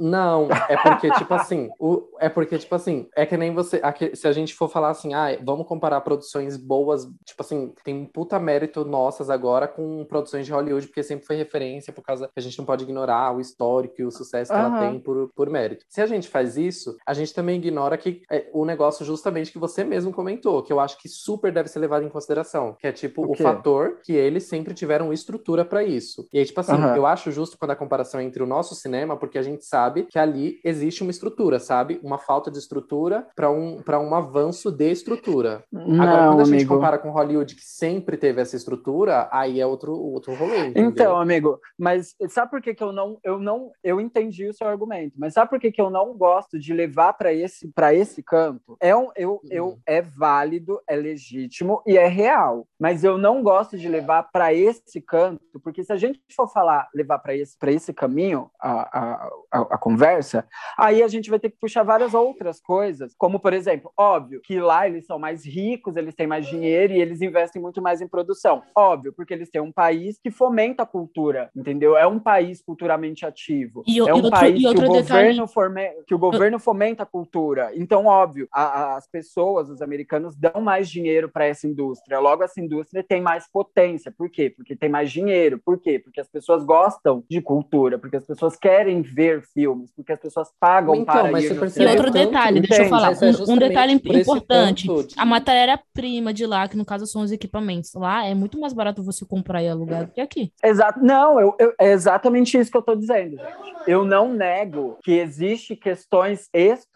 Não, é porque, tipo assim, o, é porque, tipo assim, é que nem você. aqui- se a gente for falar assim, ah, vamos comparar produções boas, tipo assim, tem um puta mérito nossas agora com produções de Hollywood, porque sempre foi referência, por causa que a gente não pode ignorar o histórico e o sucesso que ela Aham. tem por, por mérito. Se a gente faz isso, a gente também ignora que é, o negócio justamente que você mesmo comentou, que eu acho que super deve ser levado em consideração, que é tipo O o, fator que eles sempre tiveram estrutura pra isso. E aí, tipo assim, Aham. eu acho justo quando a comparação é entre o nosso cinema, porque a gente sabe que ali existe uma estrutura, sabe? Uma falta de estrutura pra um, pra um avanço de estrutura. Agora, Não, quando a gente amigo. compara com Hollywood, que sempre teve essa estrutura, aí é outro, outro rolê. entendeu? Então, amigo, mas sabe por que, que eu não eu não eu entendi o seu argumento, mas sabe por que, que eu não gosto de levar para esse para esse canto? É um, eu, eu Uhum. é válido, é legítimo e é real, mas eu não gosto de levar para esse canto, porque se a gente for falar levar para esse para esse caminho a, a, a, a conversa, aí a gente vai ter que puxar várias outras coisas, como por exemplo, óbvio que lá eles são mais ricos, eles têm mais dinheiro e eles investem muito mais em produção. Óbvio, porque eles têm um país que fomenta a cultura, entendeu? É um país culturalmente ativo. E é um outro- país que, o governo forme... que o governo fomenta a cultura. Então, óbvio, a- as pessoas, os americanos, dão mais dinheiro para essa indústria. Logo, essa indústria tem mais potência. Por quê? Porque porque tem mais dinheiro. Por quê? Porque as pessoas gostam de cultura, porque as pessoas querem ver filmes, porque as pessoas pagam Então, para mas ir no E outro tanto, detalhe, deixa eu falar, é um- um, detalhe importante, de- a matéria-prima de lá, que no caso são os equipamentos, lá é muito mais barato você comprar e alugar do que aqui. Exato. Não, eu, eu- é exatamente isso que eu estou dizendo, gente. Eu não nego que existe questões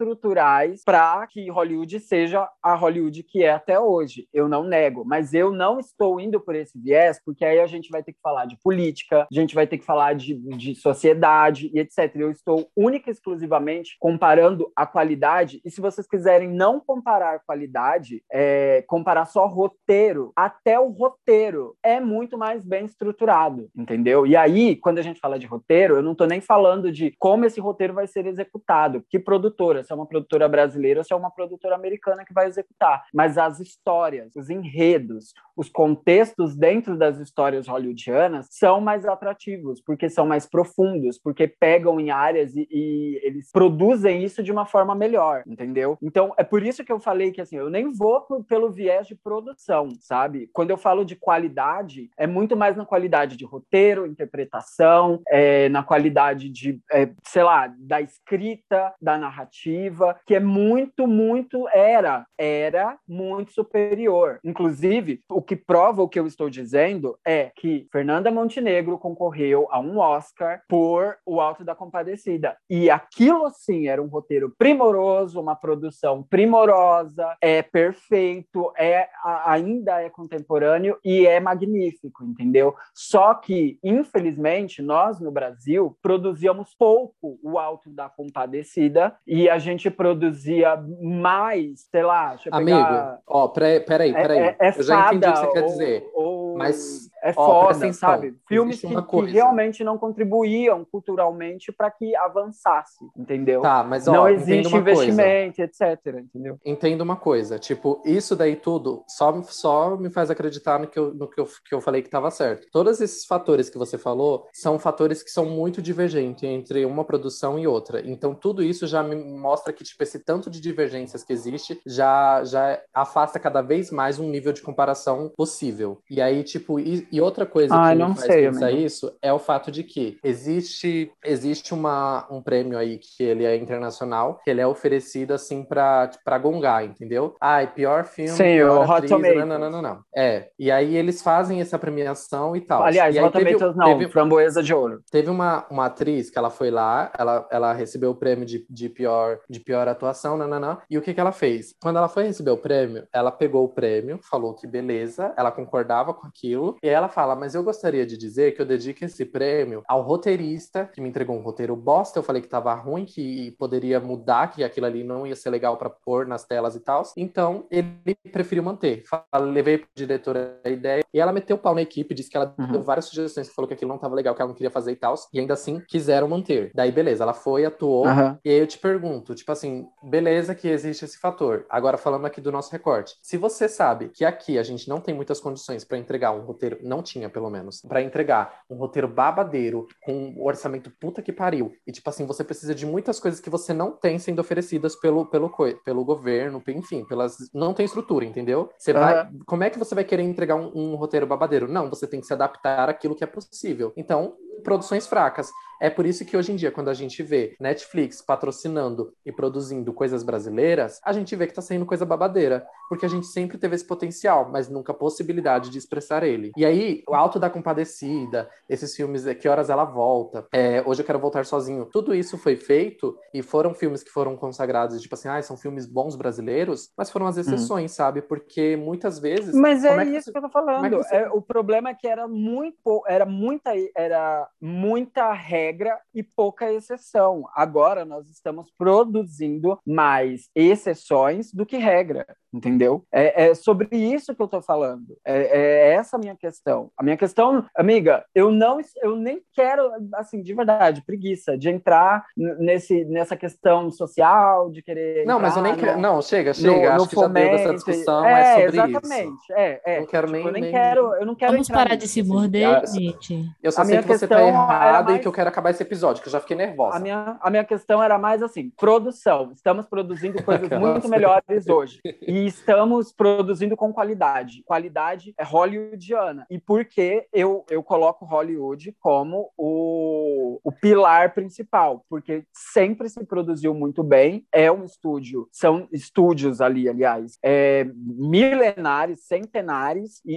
estruturais para que Hollywood seja a Hollywood que é até hoje. Eu não nego, mas eu não estou indo por esse viés, porque aí a gente vai ter que falar de política, a gente vai ter que falar de, de sociedade e etc. Eu estou única e exclusivamente comparando a qualidade, e se vocês quiserem não comparar qualidade, é, comparar só roteiro, até o roteiro é muito mais bem estruturado, entendeu? E aí, quando a gente fala de roteiro, eu não estou nem falando de como esse roteiro vai ser executado, que produtora, se é uma produtora brasileira ou se é uma produtora americana que vai executar, mas as histórias, os enredos, os contextos dentro das histórias hollywoodianas são mais atrativos, porque são mais profundos, porque pegam em áreas e, e eles produzem isso de uma forma melhor, entendeu? Então, é por isso que eu falei que assim, eu nem vou por- pelo viés de produção, sabe? Quando eu falo de qualidade, é muito mais na qualidade de roteiro, interpretação, é, na qualidade de, é, sei lá, da escrita, da narrativa, que é muito, muito, era, era muito superior. Inclusive, o que prova o que eu estou dizendo é que Fernanda Montenegro concorreu a um Oscar por O Alto da Compadecida. E aquilo, sim, era um roteiro primoroso, uma produção primorosa, é perfeito, é ainda é contemporâneo e é magnífico, entendeu? Só que, infelizmente, nós no Brasil produzíamos pouco O Alto da Compadecida e a gente produzia mais, sei lá, deixa eu Amigo, pegar... ó, peraí, peraí, É, peraí. é, é eu já entendi o que você fada, quer ou- dizer. ou- Mas, é ó, foda, atenção, sabe? Filmes que, que realmente não contribuíam culturalmente para que avançasse, entendeu? Tá, mas ó, não existe uma coisa. investimento, etc. Entendeu? Entenda uma coisa, tipo, isso daí tudo só, só me faz acreditar no, que eu, no que, eu, que eu falei que estava certo. Todos esses fatores que você falou são fatores que são muito divergentes entre uma produção e outra. Então, tudo isso já me mostra que, tipo, esse tanto de divergências que existe já, já afasta cada vez mais um nível de comparação possível. E aí, tipo, e, e outra coisa Ai, que me faz sei, pensar amigo. isso é o fato de que existe, existe uma, um prêmio aí que ele é internacional, que ele é oferecido assim pra, pra gongar, entendeu? Ai, pior filme, Sim, pior o Hot atriz, Tomatoes. não, não, não, não. É, e aí eles fazem essa premiação e tal. Aliás, e teve, Tomatoes não, teve, Framboesa de Ouro. teve uma, uma atriz que ela foi lá, ela, ela recebeu o prêmio de, de, pior, de pior atuação, não, não, não. E o que, que ela fez? Quando ela foi receber o prêmio, ela pegou o prêmio, falou que beleza, ela concordava com aquilo, e aí ela fala, mas eu gostaria de dizer que eu dedico esse prêmio ao roteirista, que me entregou um roteiro bosta, eu falei que tava ruim, que poderia mudar, que aquilo ali não ia ser legal pra pôr nas telas e tal. Então, ele preferiu manter. Fala, levei pro diretor a ideia, e ela meteu o pau na equipe, disse que ela Uhum. deu várias sugestões, falou que aquilo não tava legal, que ela não queria fazer e tal, e ainda assim quiseram manter. Daí, beleza, ela foi, atuou, Aham. e aí eu te pergunto, tipo assim, beleza que existe esse fator. Agora falando aqui do nosso recorte. Se você sabe que aqui a gente não tem muitas condições para entregar um roteiro, não tinha pelo menos, para entregar um roteiro babadeiro com um orçamento puta que pariu. E tipo assim, você precisa de muitas coisas que você não tem sendo oferecidas pelo pelo pelo governo, enfim, pelas não tem estrutura, entendeu? Você vai, como é que você vai querer entregar um, um roteiro babadeiro? Não, você tem que se adaptar àquilo que é possível. Então, produções fracas. É por isso que hoje em dia, quando a gente vê Netflix patrocinando e produzindo coisas brasileiras, a gente vê que tá saindo coisa babadeira. Porque a gente sempre teve esse potencial, mas nunca a possibilidade de expressar ele. E aí, o Alto da Compadecida, esses filmes, é, Que Horas Ela Volta, é, Hoje Eu Quero Voltar Sozinho, tudo isso foi feito e foram filmes que foram consagrados, tipo assim, ah, são filmes bons brasileiros, mas foram as exceções, sabe? Porque muitas vezes. Mas é, como que isso você- que eu tô é falando. que você- É, o problema é que era muito, era muita, era muita regra e pouca exceção. Agora nós estamos produzindo mais exceções do que regra, entendeu? É, é sobre isso que eu tô falando. É, é essa a minha questão. A minha questão, amiga, eu não, eu nem quero, assim, de verdade, preguiça de entrar nesse, nessa questão social, de querer. Não, mas eu nem quero. no- Não, chega, no- chega. no Acho que já deu essa discussão, é, é, sobre exatamente. isso. É, é. Não quero Tipo, nem- eu nem, nem- quero, eu não quero Vamos parar de se morder, gente. Eu só A sei minha que você tá errada mais- e que eu quero acabar esse episódio, que eu já fiquei nervosa. A minha, a minha questão era mais assim: produção. Estamos produzindo coisas muito melhores hoje. E estamos produzindo com qualidade. Qualidade é hollywoodiana. E por que eu, eu coloco Hollywood como o, o pilar principal? Porque sempre se produziu muito bem. É um estúdio, são estúdios ali, aliás, é, milenares, centenares, e,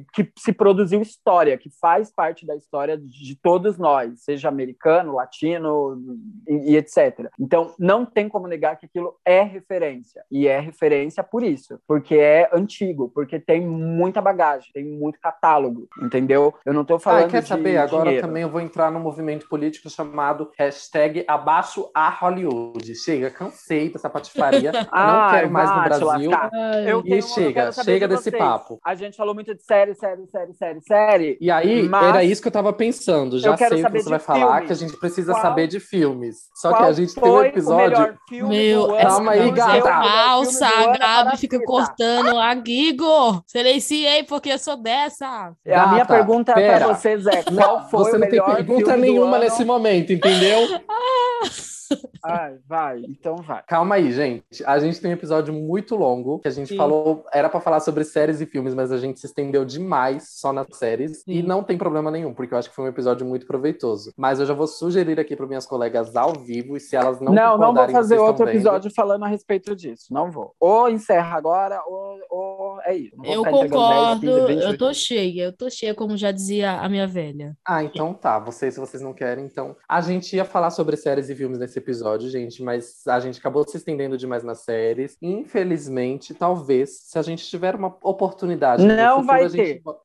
e que se produziu história, que faz parte da história de todos nós, seja americano, latino e, e etc. Então, não tem como negar que aquilo é referência. E é referência por isso, porque é antigo, porque tem muita bagagem, tem muito catálogo, entendeu? Eu não tô falando ah, quer de saber? Agora dinheiro. também eu vou entrar num movimento político chamado hashtag abaixo a Hollywood. Chega, cansei dessa patifaria. não Ai, quero mais no Brasil. lascar. Eu E chega, chega de desse vocês. papo. A gente falou muito de série, série, série, série, série. E aí, Mas- era isso que eu tava pensando. Já Eu quero sei o que você vai falar, filmes. que a gente precisa Qual- saber de filmes. Só que a gente tem um episódio. Meu, calma aí, gata. Falsa, a Gabi para fica cortando a Gigo. Silenciei porque eu sou dessa. A minha Gata, pergunta pera. para vocês é: qual foi Você o não tem pergunta nenhuma nesse momento, entendeu? Ai, vai, então vai. Calma aí, gente. A gente tem um episódio muito longo que a gente Sim. falou, era pra falar sobre séries e filmes, mas a gente se estendeu demais só nas séries e Sim. não tem problema nenhum, porque eu acho que foi um episódio muito proveitoso. Mas eu já vou sugerir aqui para minhas colegas ao vivo e se elas não Não, não, vou fazer outro estão vendo. episódio falando a respeito disso. Não vou. Ou encerra agora, ou, ou é isso. Eu entregando 10, concordo, 15, 20, eu tô cheia, eu tô cheia, como já dizia a minha velha. Ah, então tá. Vocês, se vocês não querem, então. A gente ia falar sobre séries e filmes nesse episódio, gente, mas a gente acabou se estendendo demais nas séries. Infelizmente, talvez, se a gente tiver uma oportunidade. Não futuro, vai a gente, ter. vo-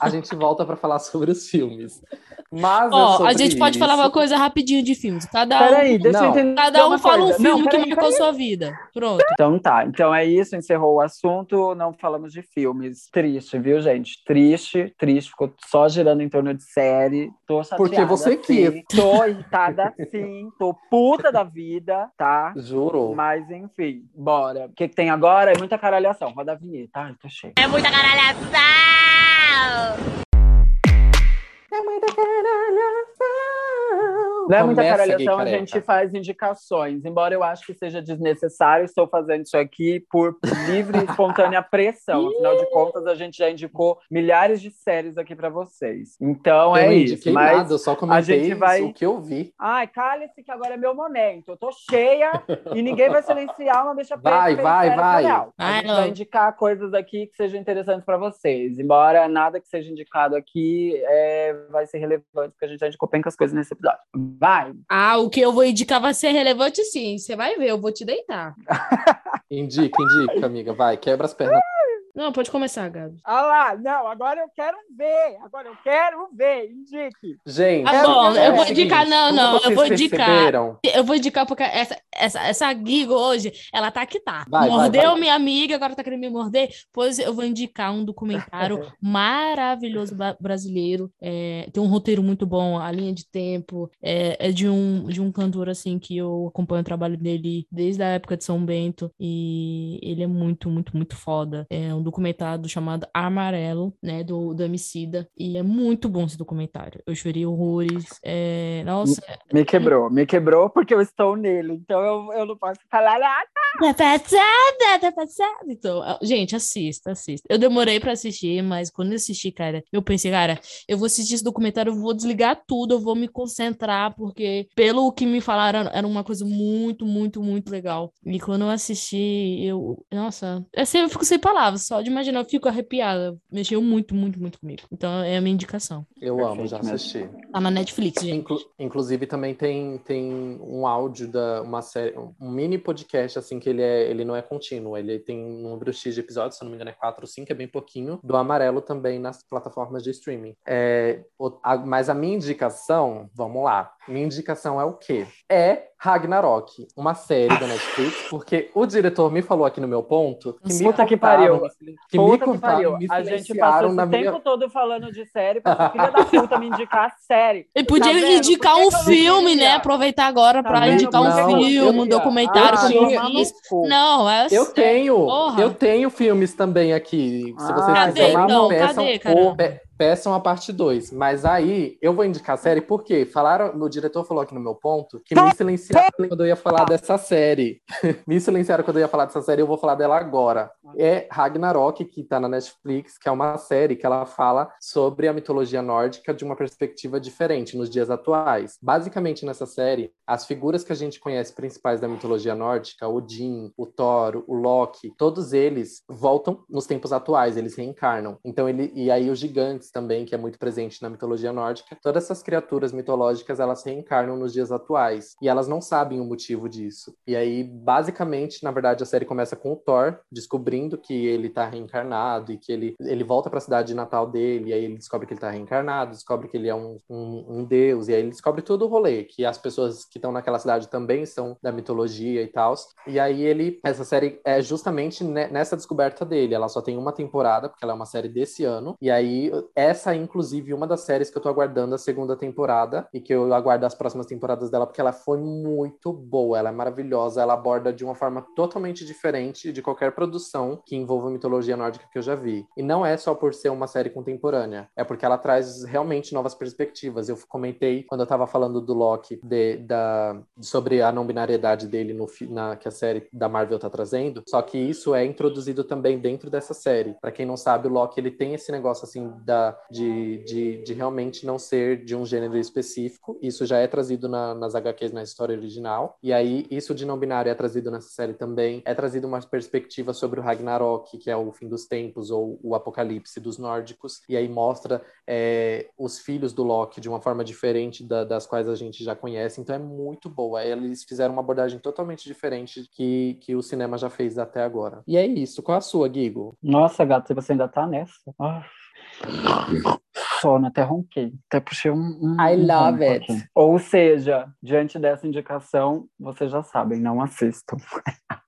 a gente volta pra falar sobre os filmes. Mas. é Ó, a sobre gente pode falar isso. uma coisa rapidinho de filmes. Cada um, Peraí, deixa eu Não. entender. cada um fala um coisa. filme Não, que marcou peraí. sua vida. Pronto. Então tá, então é isso, encerrou o assunto, não falamos de filmes. Triste, viu, gente? Triste, triste, ficou só girando em torno de série. Tô chateada, Porque você quis. Tô irritada sim, tô puta da vida, tá? Juro. Mas enfim, bora. O que, que tem agora é muita caralhação. Roda a vinheta. Ai, tô cheio. É muita caralhação! Não é muita caralhação, gay a gente faz indicações. Embora eu acho que seja desnecessário, estou fazendo isso aqui por livre e espontânea pressão. Afinal de contas, a gente já indicou milhares de séries aqui pra vocês. Então eu é isso. indiquei Mas nada, eu só comentei gente vai- o que eu vi. Ai, cale-se que agora é meu momento. Eu tô cheia e ninguém vai silenciar uma deixa preta Vai, vai, vai. A Vai, gente vai indicar coisas aqui que sejam interessantes para vocês. Embora nada que seja indicado aqui é, vai ser relevante, porque a gente já indicou pencas coisas nesse episódio. Vai! Ah, o que eu vou indicar vai ser relevante sim. Você vai ver, eu vou te deitar. Indica, indica, amiga. Vai, quebra as pernas. Não, pode começar, Gabi. Ah lá, não, agora eu quero ver. Agora eu quero ver. Indique. Gente, Ah, bom, é eu vou seguinte, indicar, não, não, eu vou indicar. perceberam, Eu vou indicar porque essa, essa, essa Gigo hoje, ela tá que tá. Vai, vai, Mordeu vai. minha amiga, agora tá querendo me morder. Pois eu vou indicar um documentário maravilhoso brasileiro. É, tem um roteiro muito bom, a linha de tempo. É, é de, um, de um cantor, assim, que eu acompanho o trabalho dele desde a época de São Bento. E ele é muito, muito, muito foda. É um documentário chamado Amarelo, né, do, do Emicida. E é muito bom esse documentário. Eu chorei horrores. É, nossa, Me quebrou, me quebrou porque eu estou nele. Então eu, eu não posso falar nada. Tá passada, tá passada. Então, ah, gente, assista, assista. Eu demorei pra assistir, mas quando eu assisti, cara, eu pensei, cara, eu vou assistir esse documentário, eu vou desligar tudo, eu vou me concentrar, porque pelo que me falaram, era uma coisa muito, muito, muito legal. E quando eu assisti, eu, nossa, assim, eu fico sem palavras, só de imaginar, eu fico arrepiada. Mexeu muito, muito, muito comigo. Então, é a minha indicação. eu Perfeito amo, já mesmo. assisti. Tá na Netflix, gente. Inclu- inclusive também tem, tem um áudio da uma série, um mini podcast assim que ele é ele não é contínuo, ele tem um número X de episódios, se eu não me engano é 4 ou 5, é bem pouquinho, do Amarelo também nas plataformas de streaming. É, o- a- mas a minha indicação, vamos lá, minha indicação é o quê? É Ragnarok, uma série da Netflix, porque o diretor me falou aqui no meu ponto que me Puta que cortaram, pariu. Que me Puta que pariu. me A gente passou na esse minha tempo todo falando de série pra filha da puta me indicar série. Ele podia Tá indicar um filme, né? Aproveitar agora Tá pra vendo? indicar um não filme, um documentário Ah, tinha- cu. Não, é Eu tenho, Porra. eu tenho filmes também aqui. Se vocês Ah, Cadê, quiserem, então? peçam, Cadê, peçam a parte 2. Mas aí, eu vou indicar a série porque falaram, o diretor falou aqui no meu ponto que me silenciaram quando eu ia falar dessa série. me silenciaram quando eu ia falar dessa série, eu vou falar dela agora. É Ragnarok, que tá na Netflix, que é uma série que ela fala sobre a mitologia nórdica de uma perspectiva diferente nos dias atuais. Basicamente, nessa série, as figuras que a gente conhece principais da mitologia nórdica, Odin, o Thor, o Loki, todos eles voltam nos tempos atuais, eles reencarnam. Então ele e aí os gigantes também, que é muito presente na mitologia nórdica, todas essas criaturas mitológicas, elas reencarnam nos dias atuais e elas não sabem o motivo disso. E aí, basicamente, na verdade, a série começa com o Thor descobrindo que ele tá reencarnado e que ele, ele volta para a cidade de Natal dele, e aí ele descobre que ele tá reencarnado, descobre que ele é um, um, um deus, e aí ele descobre todo o rolê, que as pessoas que estão naquela cidade também são da mitologia e tal. E aí ele, essa série é justamente nessa descoberta dele. Ela só tem uma temporada, porque ela é uma série desse ano. E aí, essa é inclusive uma das séries que eu tô aguardando a segunda temporada e que eu aguardo as próximas temporadas dela, porque ela foi muito boa, ela é maravilhosa, ela aborda de uma forma totalmente diferente de qualquer produção que envolva mitologia nórdica que eu já vi. E não é só por ser uma série contemporânea, é porque ela traz realmente novas perspectivas. Eu comentei quando eu tava falando do Loki de, da, sobre a não binariedade dele no, na, que a série da Marvel tá trazendo, só que isso é introduzido também dentro dessa série. Para quem não sabe, o Loki ele tem esse negócio assim da, de, de, de realmente não ser de um gênero específico. Isso já é trazido na, nas HQs na história original. E aí, isso de não binário é trazido nessa série também. É trazido uma perspectiva sobre o Ragnarok, que é o fim dos tempos ou o apocalipse dos nórdicos. E aí mostra é, os filhos do Loki de uma forma diferente da, das quais a gente já conhece. Então é muito boa. Eles fizeram uma abordagem totalmente diferente que, que o cinema já fez até agora. E é isso. Qual a sua, Gigo? Nossa, gato, você ainda tá nessa. Ah. Sono, até ronquei. Até puxei um. um I love um it. Ou seja, diante dessa indicação, vocês já sabem, não assistam.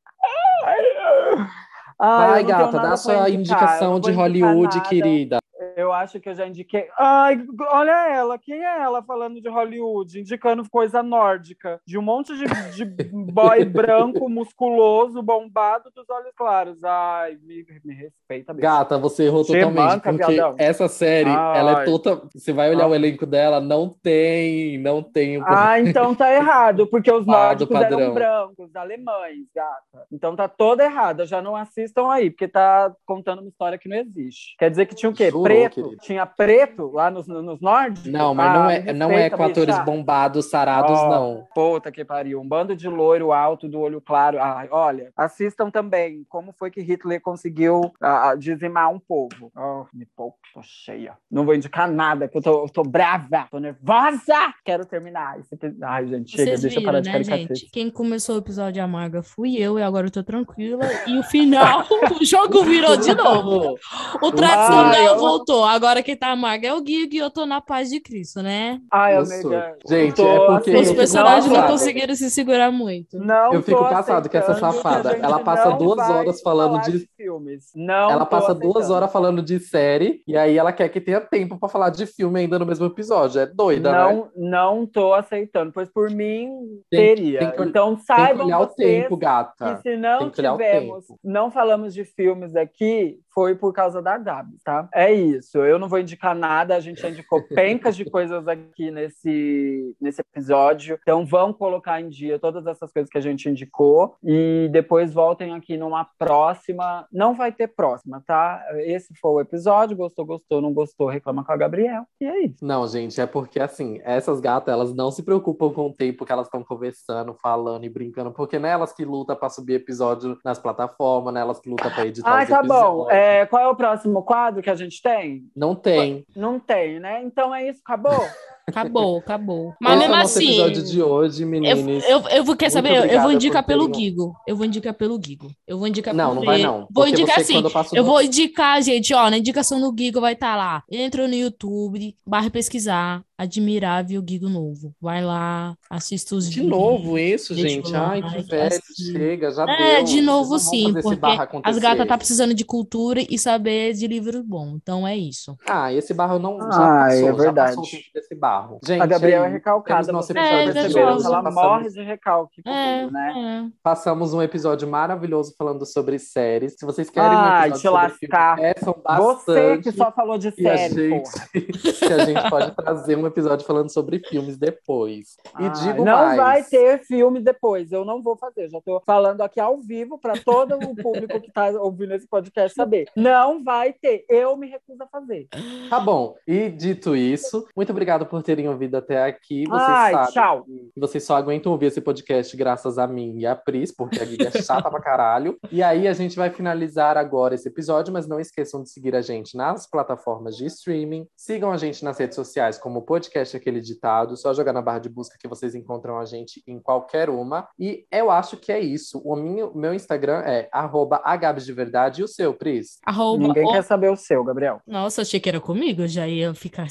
Ai, gata, dá sua indicação de Hollywood, querida. Eu acho que eu já indiquei. Ai, olha ela, quem é ela falando de Hollywood? Indicando coisa nórdica. De um monte de, de boy branco, musculoso, bombado dos olhos claros. Ai, me, me respeita. Bicho. Gata, você errou totalmente. porque essa série, Ai. ela é toda. Você vai olhar Ai. o elenco dela, não tem. Não tem. Ah, então tá errado, porque os nórdicos padrão. eram brancos, alemães, gata. Então tá toda errada. Já não assistam aí, porque tá contando uma história que não existe. Quer dizer que tinha o quê? Juro, Preto preto? Querido. Tinha preto lá nos, nos nórdicos? Não, mas ah, não, é, não é com atores bombados, sarados, oh, não. Puta que pariu. Um bando de loiro alto do olho claro. Ah, olha, assistam também como foi que Hitler conseguiu ah, dizimar um povo. Oh, me pouco, tô cheia. Não vou indicar nada, que eu tô, eu tô brava, tô nervosa. Quero terminar. Esse... Ai, gente, chega, Vocês deixa viram, eu parar né, de gente? Quem começou o episódio amarga fui eu, e agora eu tô tranquila. E o final, o jogo virou de novo. O tradicional voltou Agora quem tá amargo é o Gui e eu tô na paz de Cristo, né? Ai, amiga. Gente, é porque. Os personagens não, não conseguiram se segurar muito. Não, eu fico passado que essa safada, ela passa duas horas falando de. de filmes. Não. Ela passa aceitando. duas horas falando de série e aí ela quer que tenha tempo pra falar de filme ainda no mesmo episódio. É doida, não, né? Não tô aceitando, pois por mim tem, teria. Tem que, então saibam tem que olhar vocês o tempo, gata. que se não tivermos, não falamos de filmes aqui, foi por causa da Gabi, tá? É isso. Eu não vou indicar nada, a gente já indicou pencas de coisas aqui nesse, nesse episódio. Então vão colocar em dia todas essas coisas que a gente indicou e depois voltem aqui numa próxima. Não vai ter próxima, tá? Esse foi o episódio. Gostou, gostou, não gostou, reclama com a Gabriel. E é isso. Não, gente, é porque assim, essas gatas, elas não se preocupam com o tempo que elas estão conversando, falando e brincando, porque não é elas que lutam para subir episódio nas plataformas, não é elas que lutam para editar Ai, tá episódios. bom. É, é, qual é o próximo quadro que a gente tem? Não tem. Não tem, né? Então é isso, acabou? Acabou, acabou. Mas Esse mesmo é assim. episódio de hoje, meninas. Eu, eu, eu vou, quer saber? Eu vou indicar pelo Gigo. Eu vou indicar pelo Gigo. Eu vou indicar Não, não vai não. Vou indicar assim. Eu, vou indicar, gente, ó, na indicação do Gigo vai estar tá lá. Entra no YouTube, barra pesquisar, Admirável Gigo Novo. Vai lá, assista os De vídeos, novo isso, gente? Ai, que velho, assim. chega, já é, deu. de novo sim, porque as gatas tá precisando de cultura e saber de livros bons. Então é isso. Ah, esse barro não já ah, passou, é verdade. já passou desse barro. Gente, a Gabriela é recalcada, nosso episódio, é, perceberam? Ela passamos... morre de recalque é, né? É. Passamos um episódio maravilhoso falando sobre séries. Se vocês querem Ai, um episódio sobre filme, peçam bastante. Você que só falou de série, a gente, que a gente pode trazer um episódio falando sobre filmes depois. E Ah, digo não mais. vai ter filme depois, eu não vou fazer. Já tô falando aqui ao vivo para todo o público que tá ouvindo esse podcast saber. Não vai ter, eu me recuso a fazer. Tá bom. E dito isso, muito obrigado por terem ouvido até aqui. Vocês Ai, sabem tchau. que vocês só aguentam ouvir esse podcast graças a mim e a Pris, porque a Giga é chata pra caralho. E aí a gente vai finalizar agora esse episódio, mas não esqueçam de seguir a gente nas plataformas de streaming. Sigam a gente nas redes sociais como podcast Aquele Ditado. Só jogar na barra de busca que vocês encontram a gente em qualquer uma. E eu acho que é isso. O meu, meu Instagram é arroba de verdade. E o seu, Pris? Arroba Ninguém o- quer saber o seu, Gabriel. Nossa, achei que era comigo, eu já ia ficar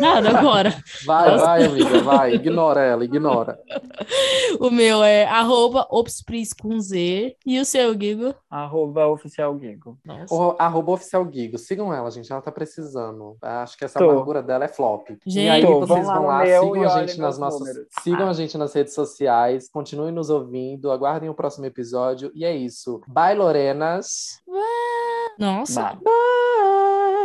nada agora. Vai, Nossa. vai, amiga, vai. Ignora ela, ignora. O meu é arroba opspris com Z. E o seu, Guigo? Arroba oficial Guigo. Nossa. O, arroba oficial Gigo. Sigam ela, gente. Ela tá precisando. Acho que essa Tô. amargura dela é flop. e Gente, aí Tô, vocês vão lá sigam e a gente nas nossas. números. Sigam Ah. a gente nas redes sociais. Continuem nos ouvindo. Aguardem o próximo episódio. E é isso. Bye, Lorenas. Nossa, Vai.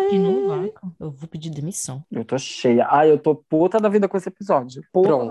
De novo, eu vou pedir demissão. Eu tô cheia. Ai, eu tô puta da vida com esse episódio. Puta Pronto.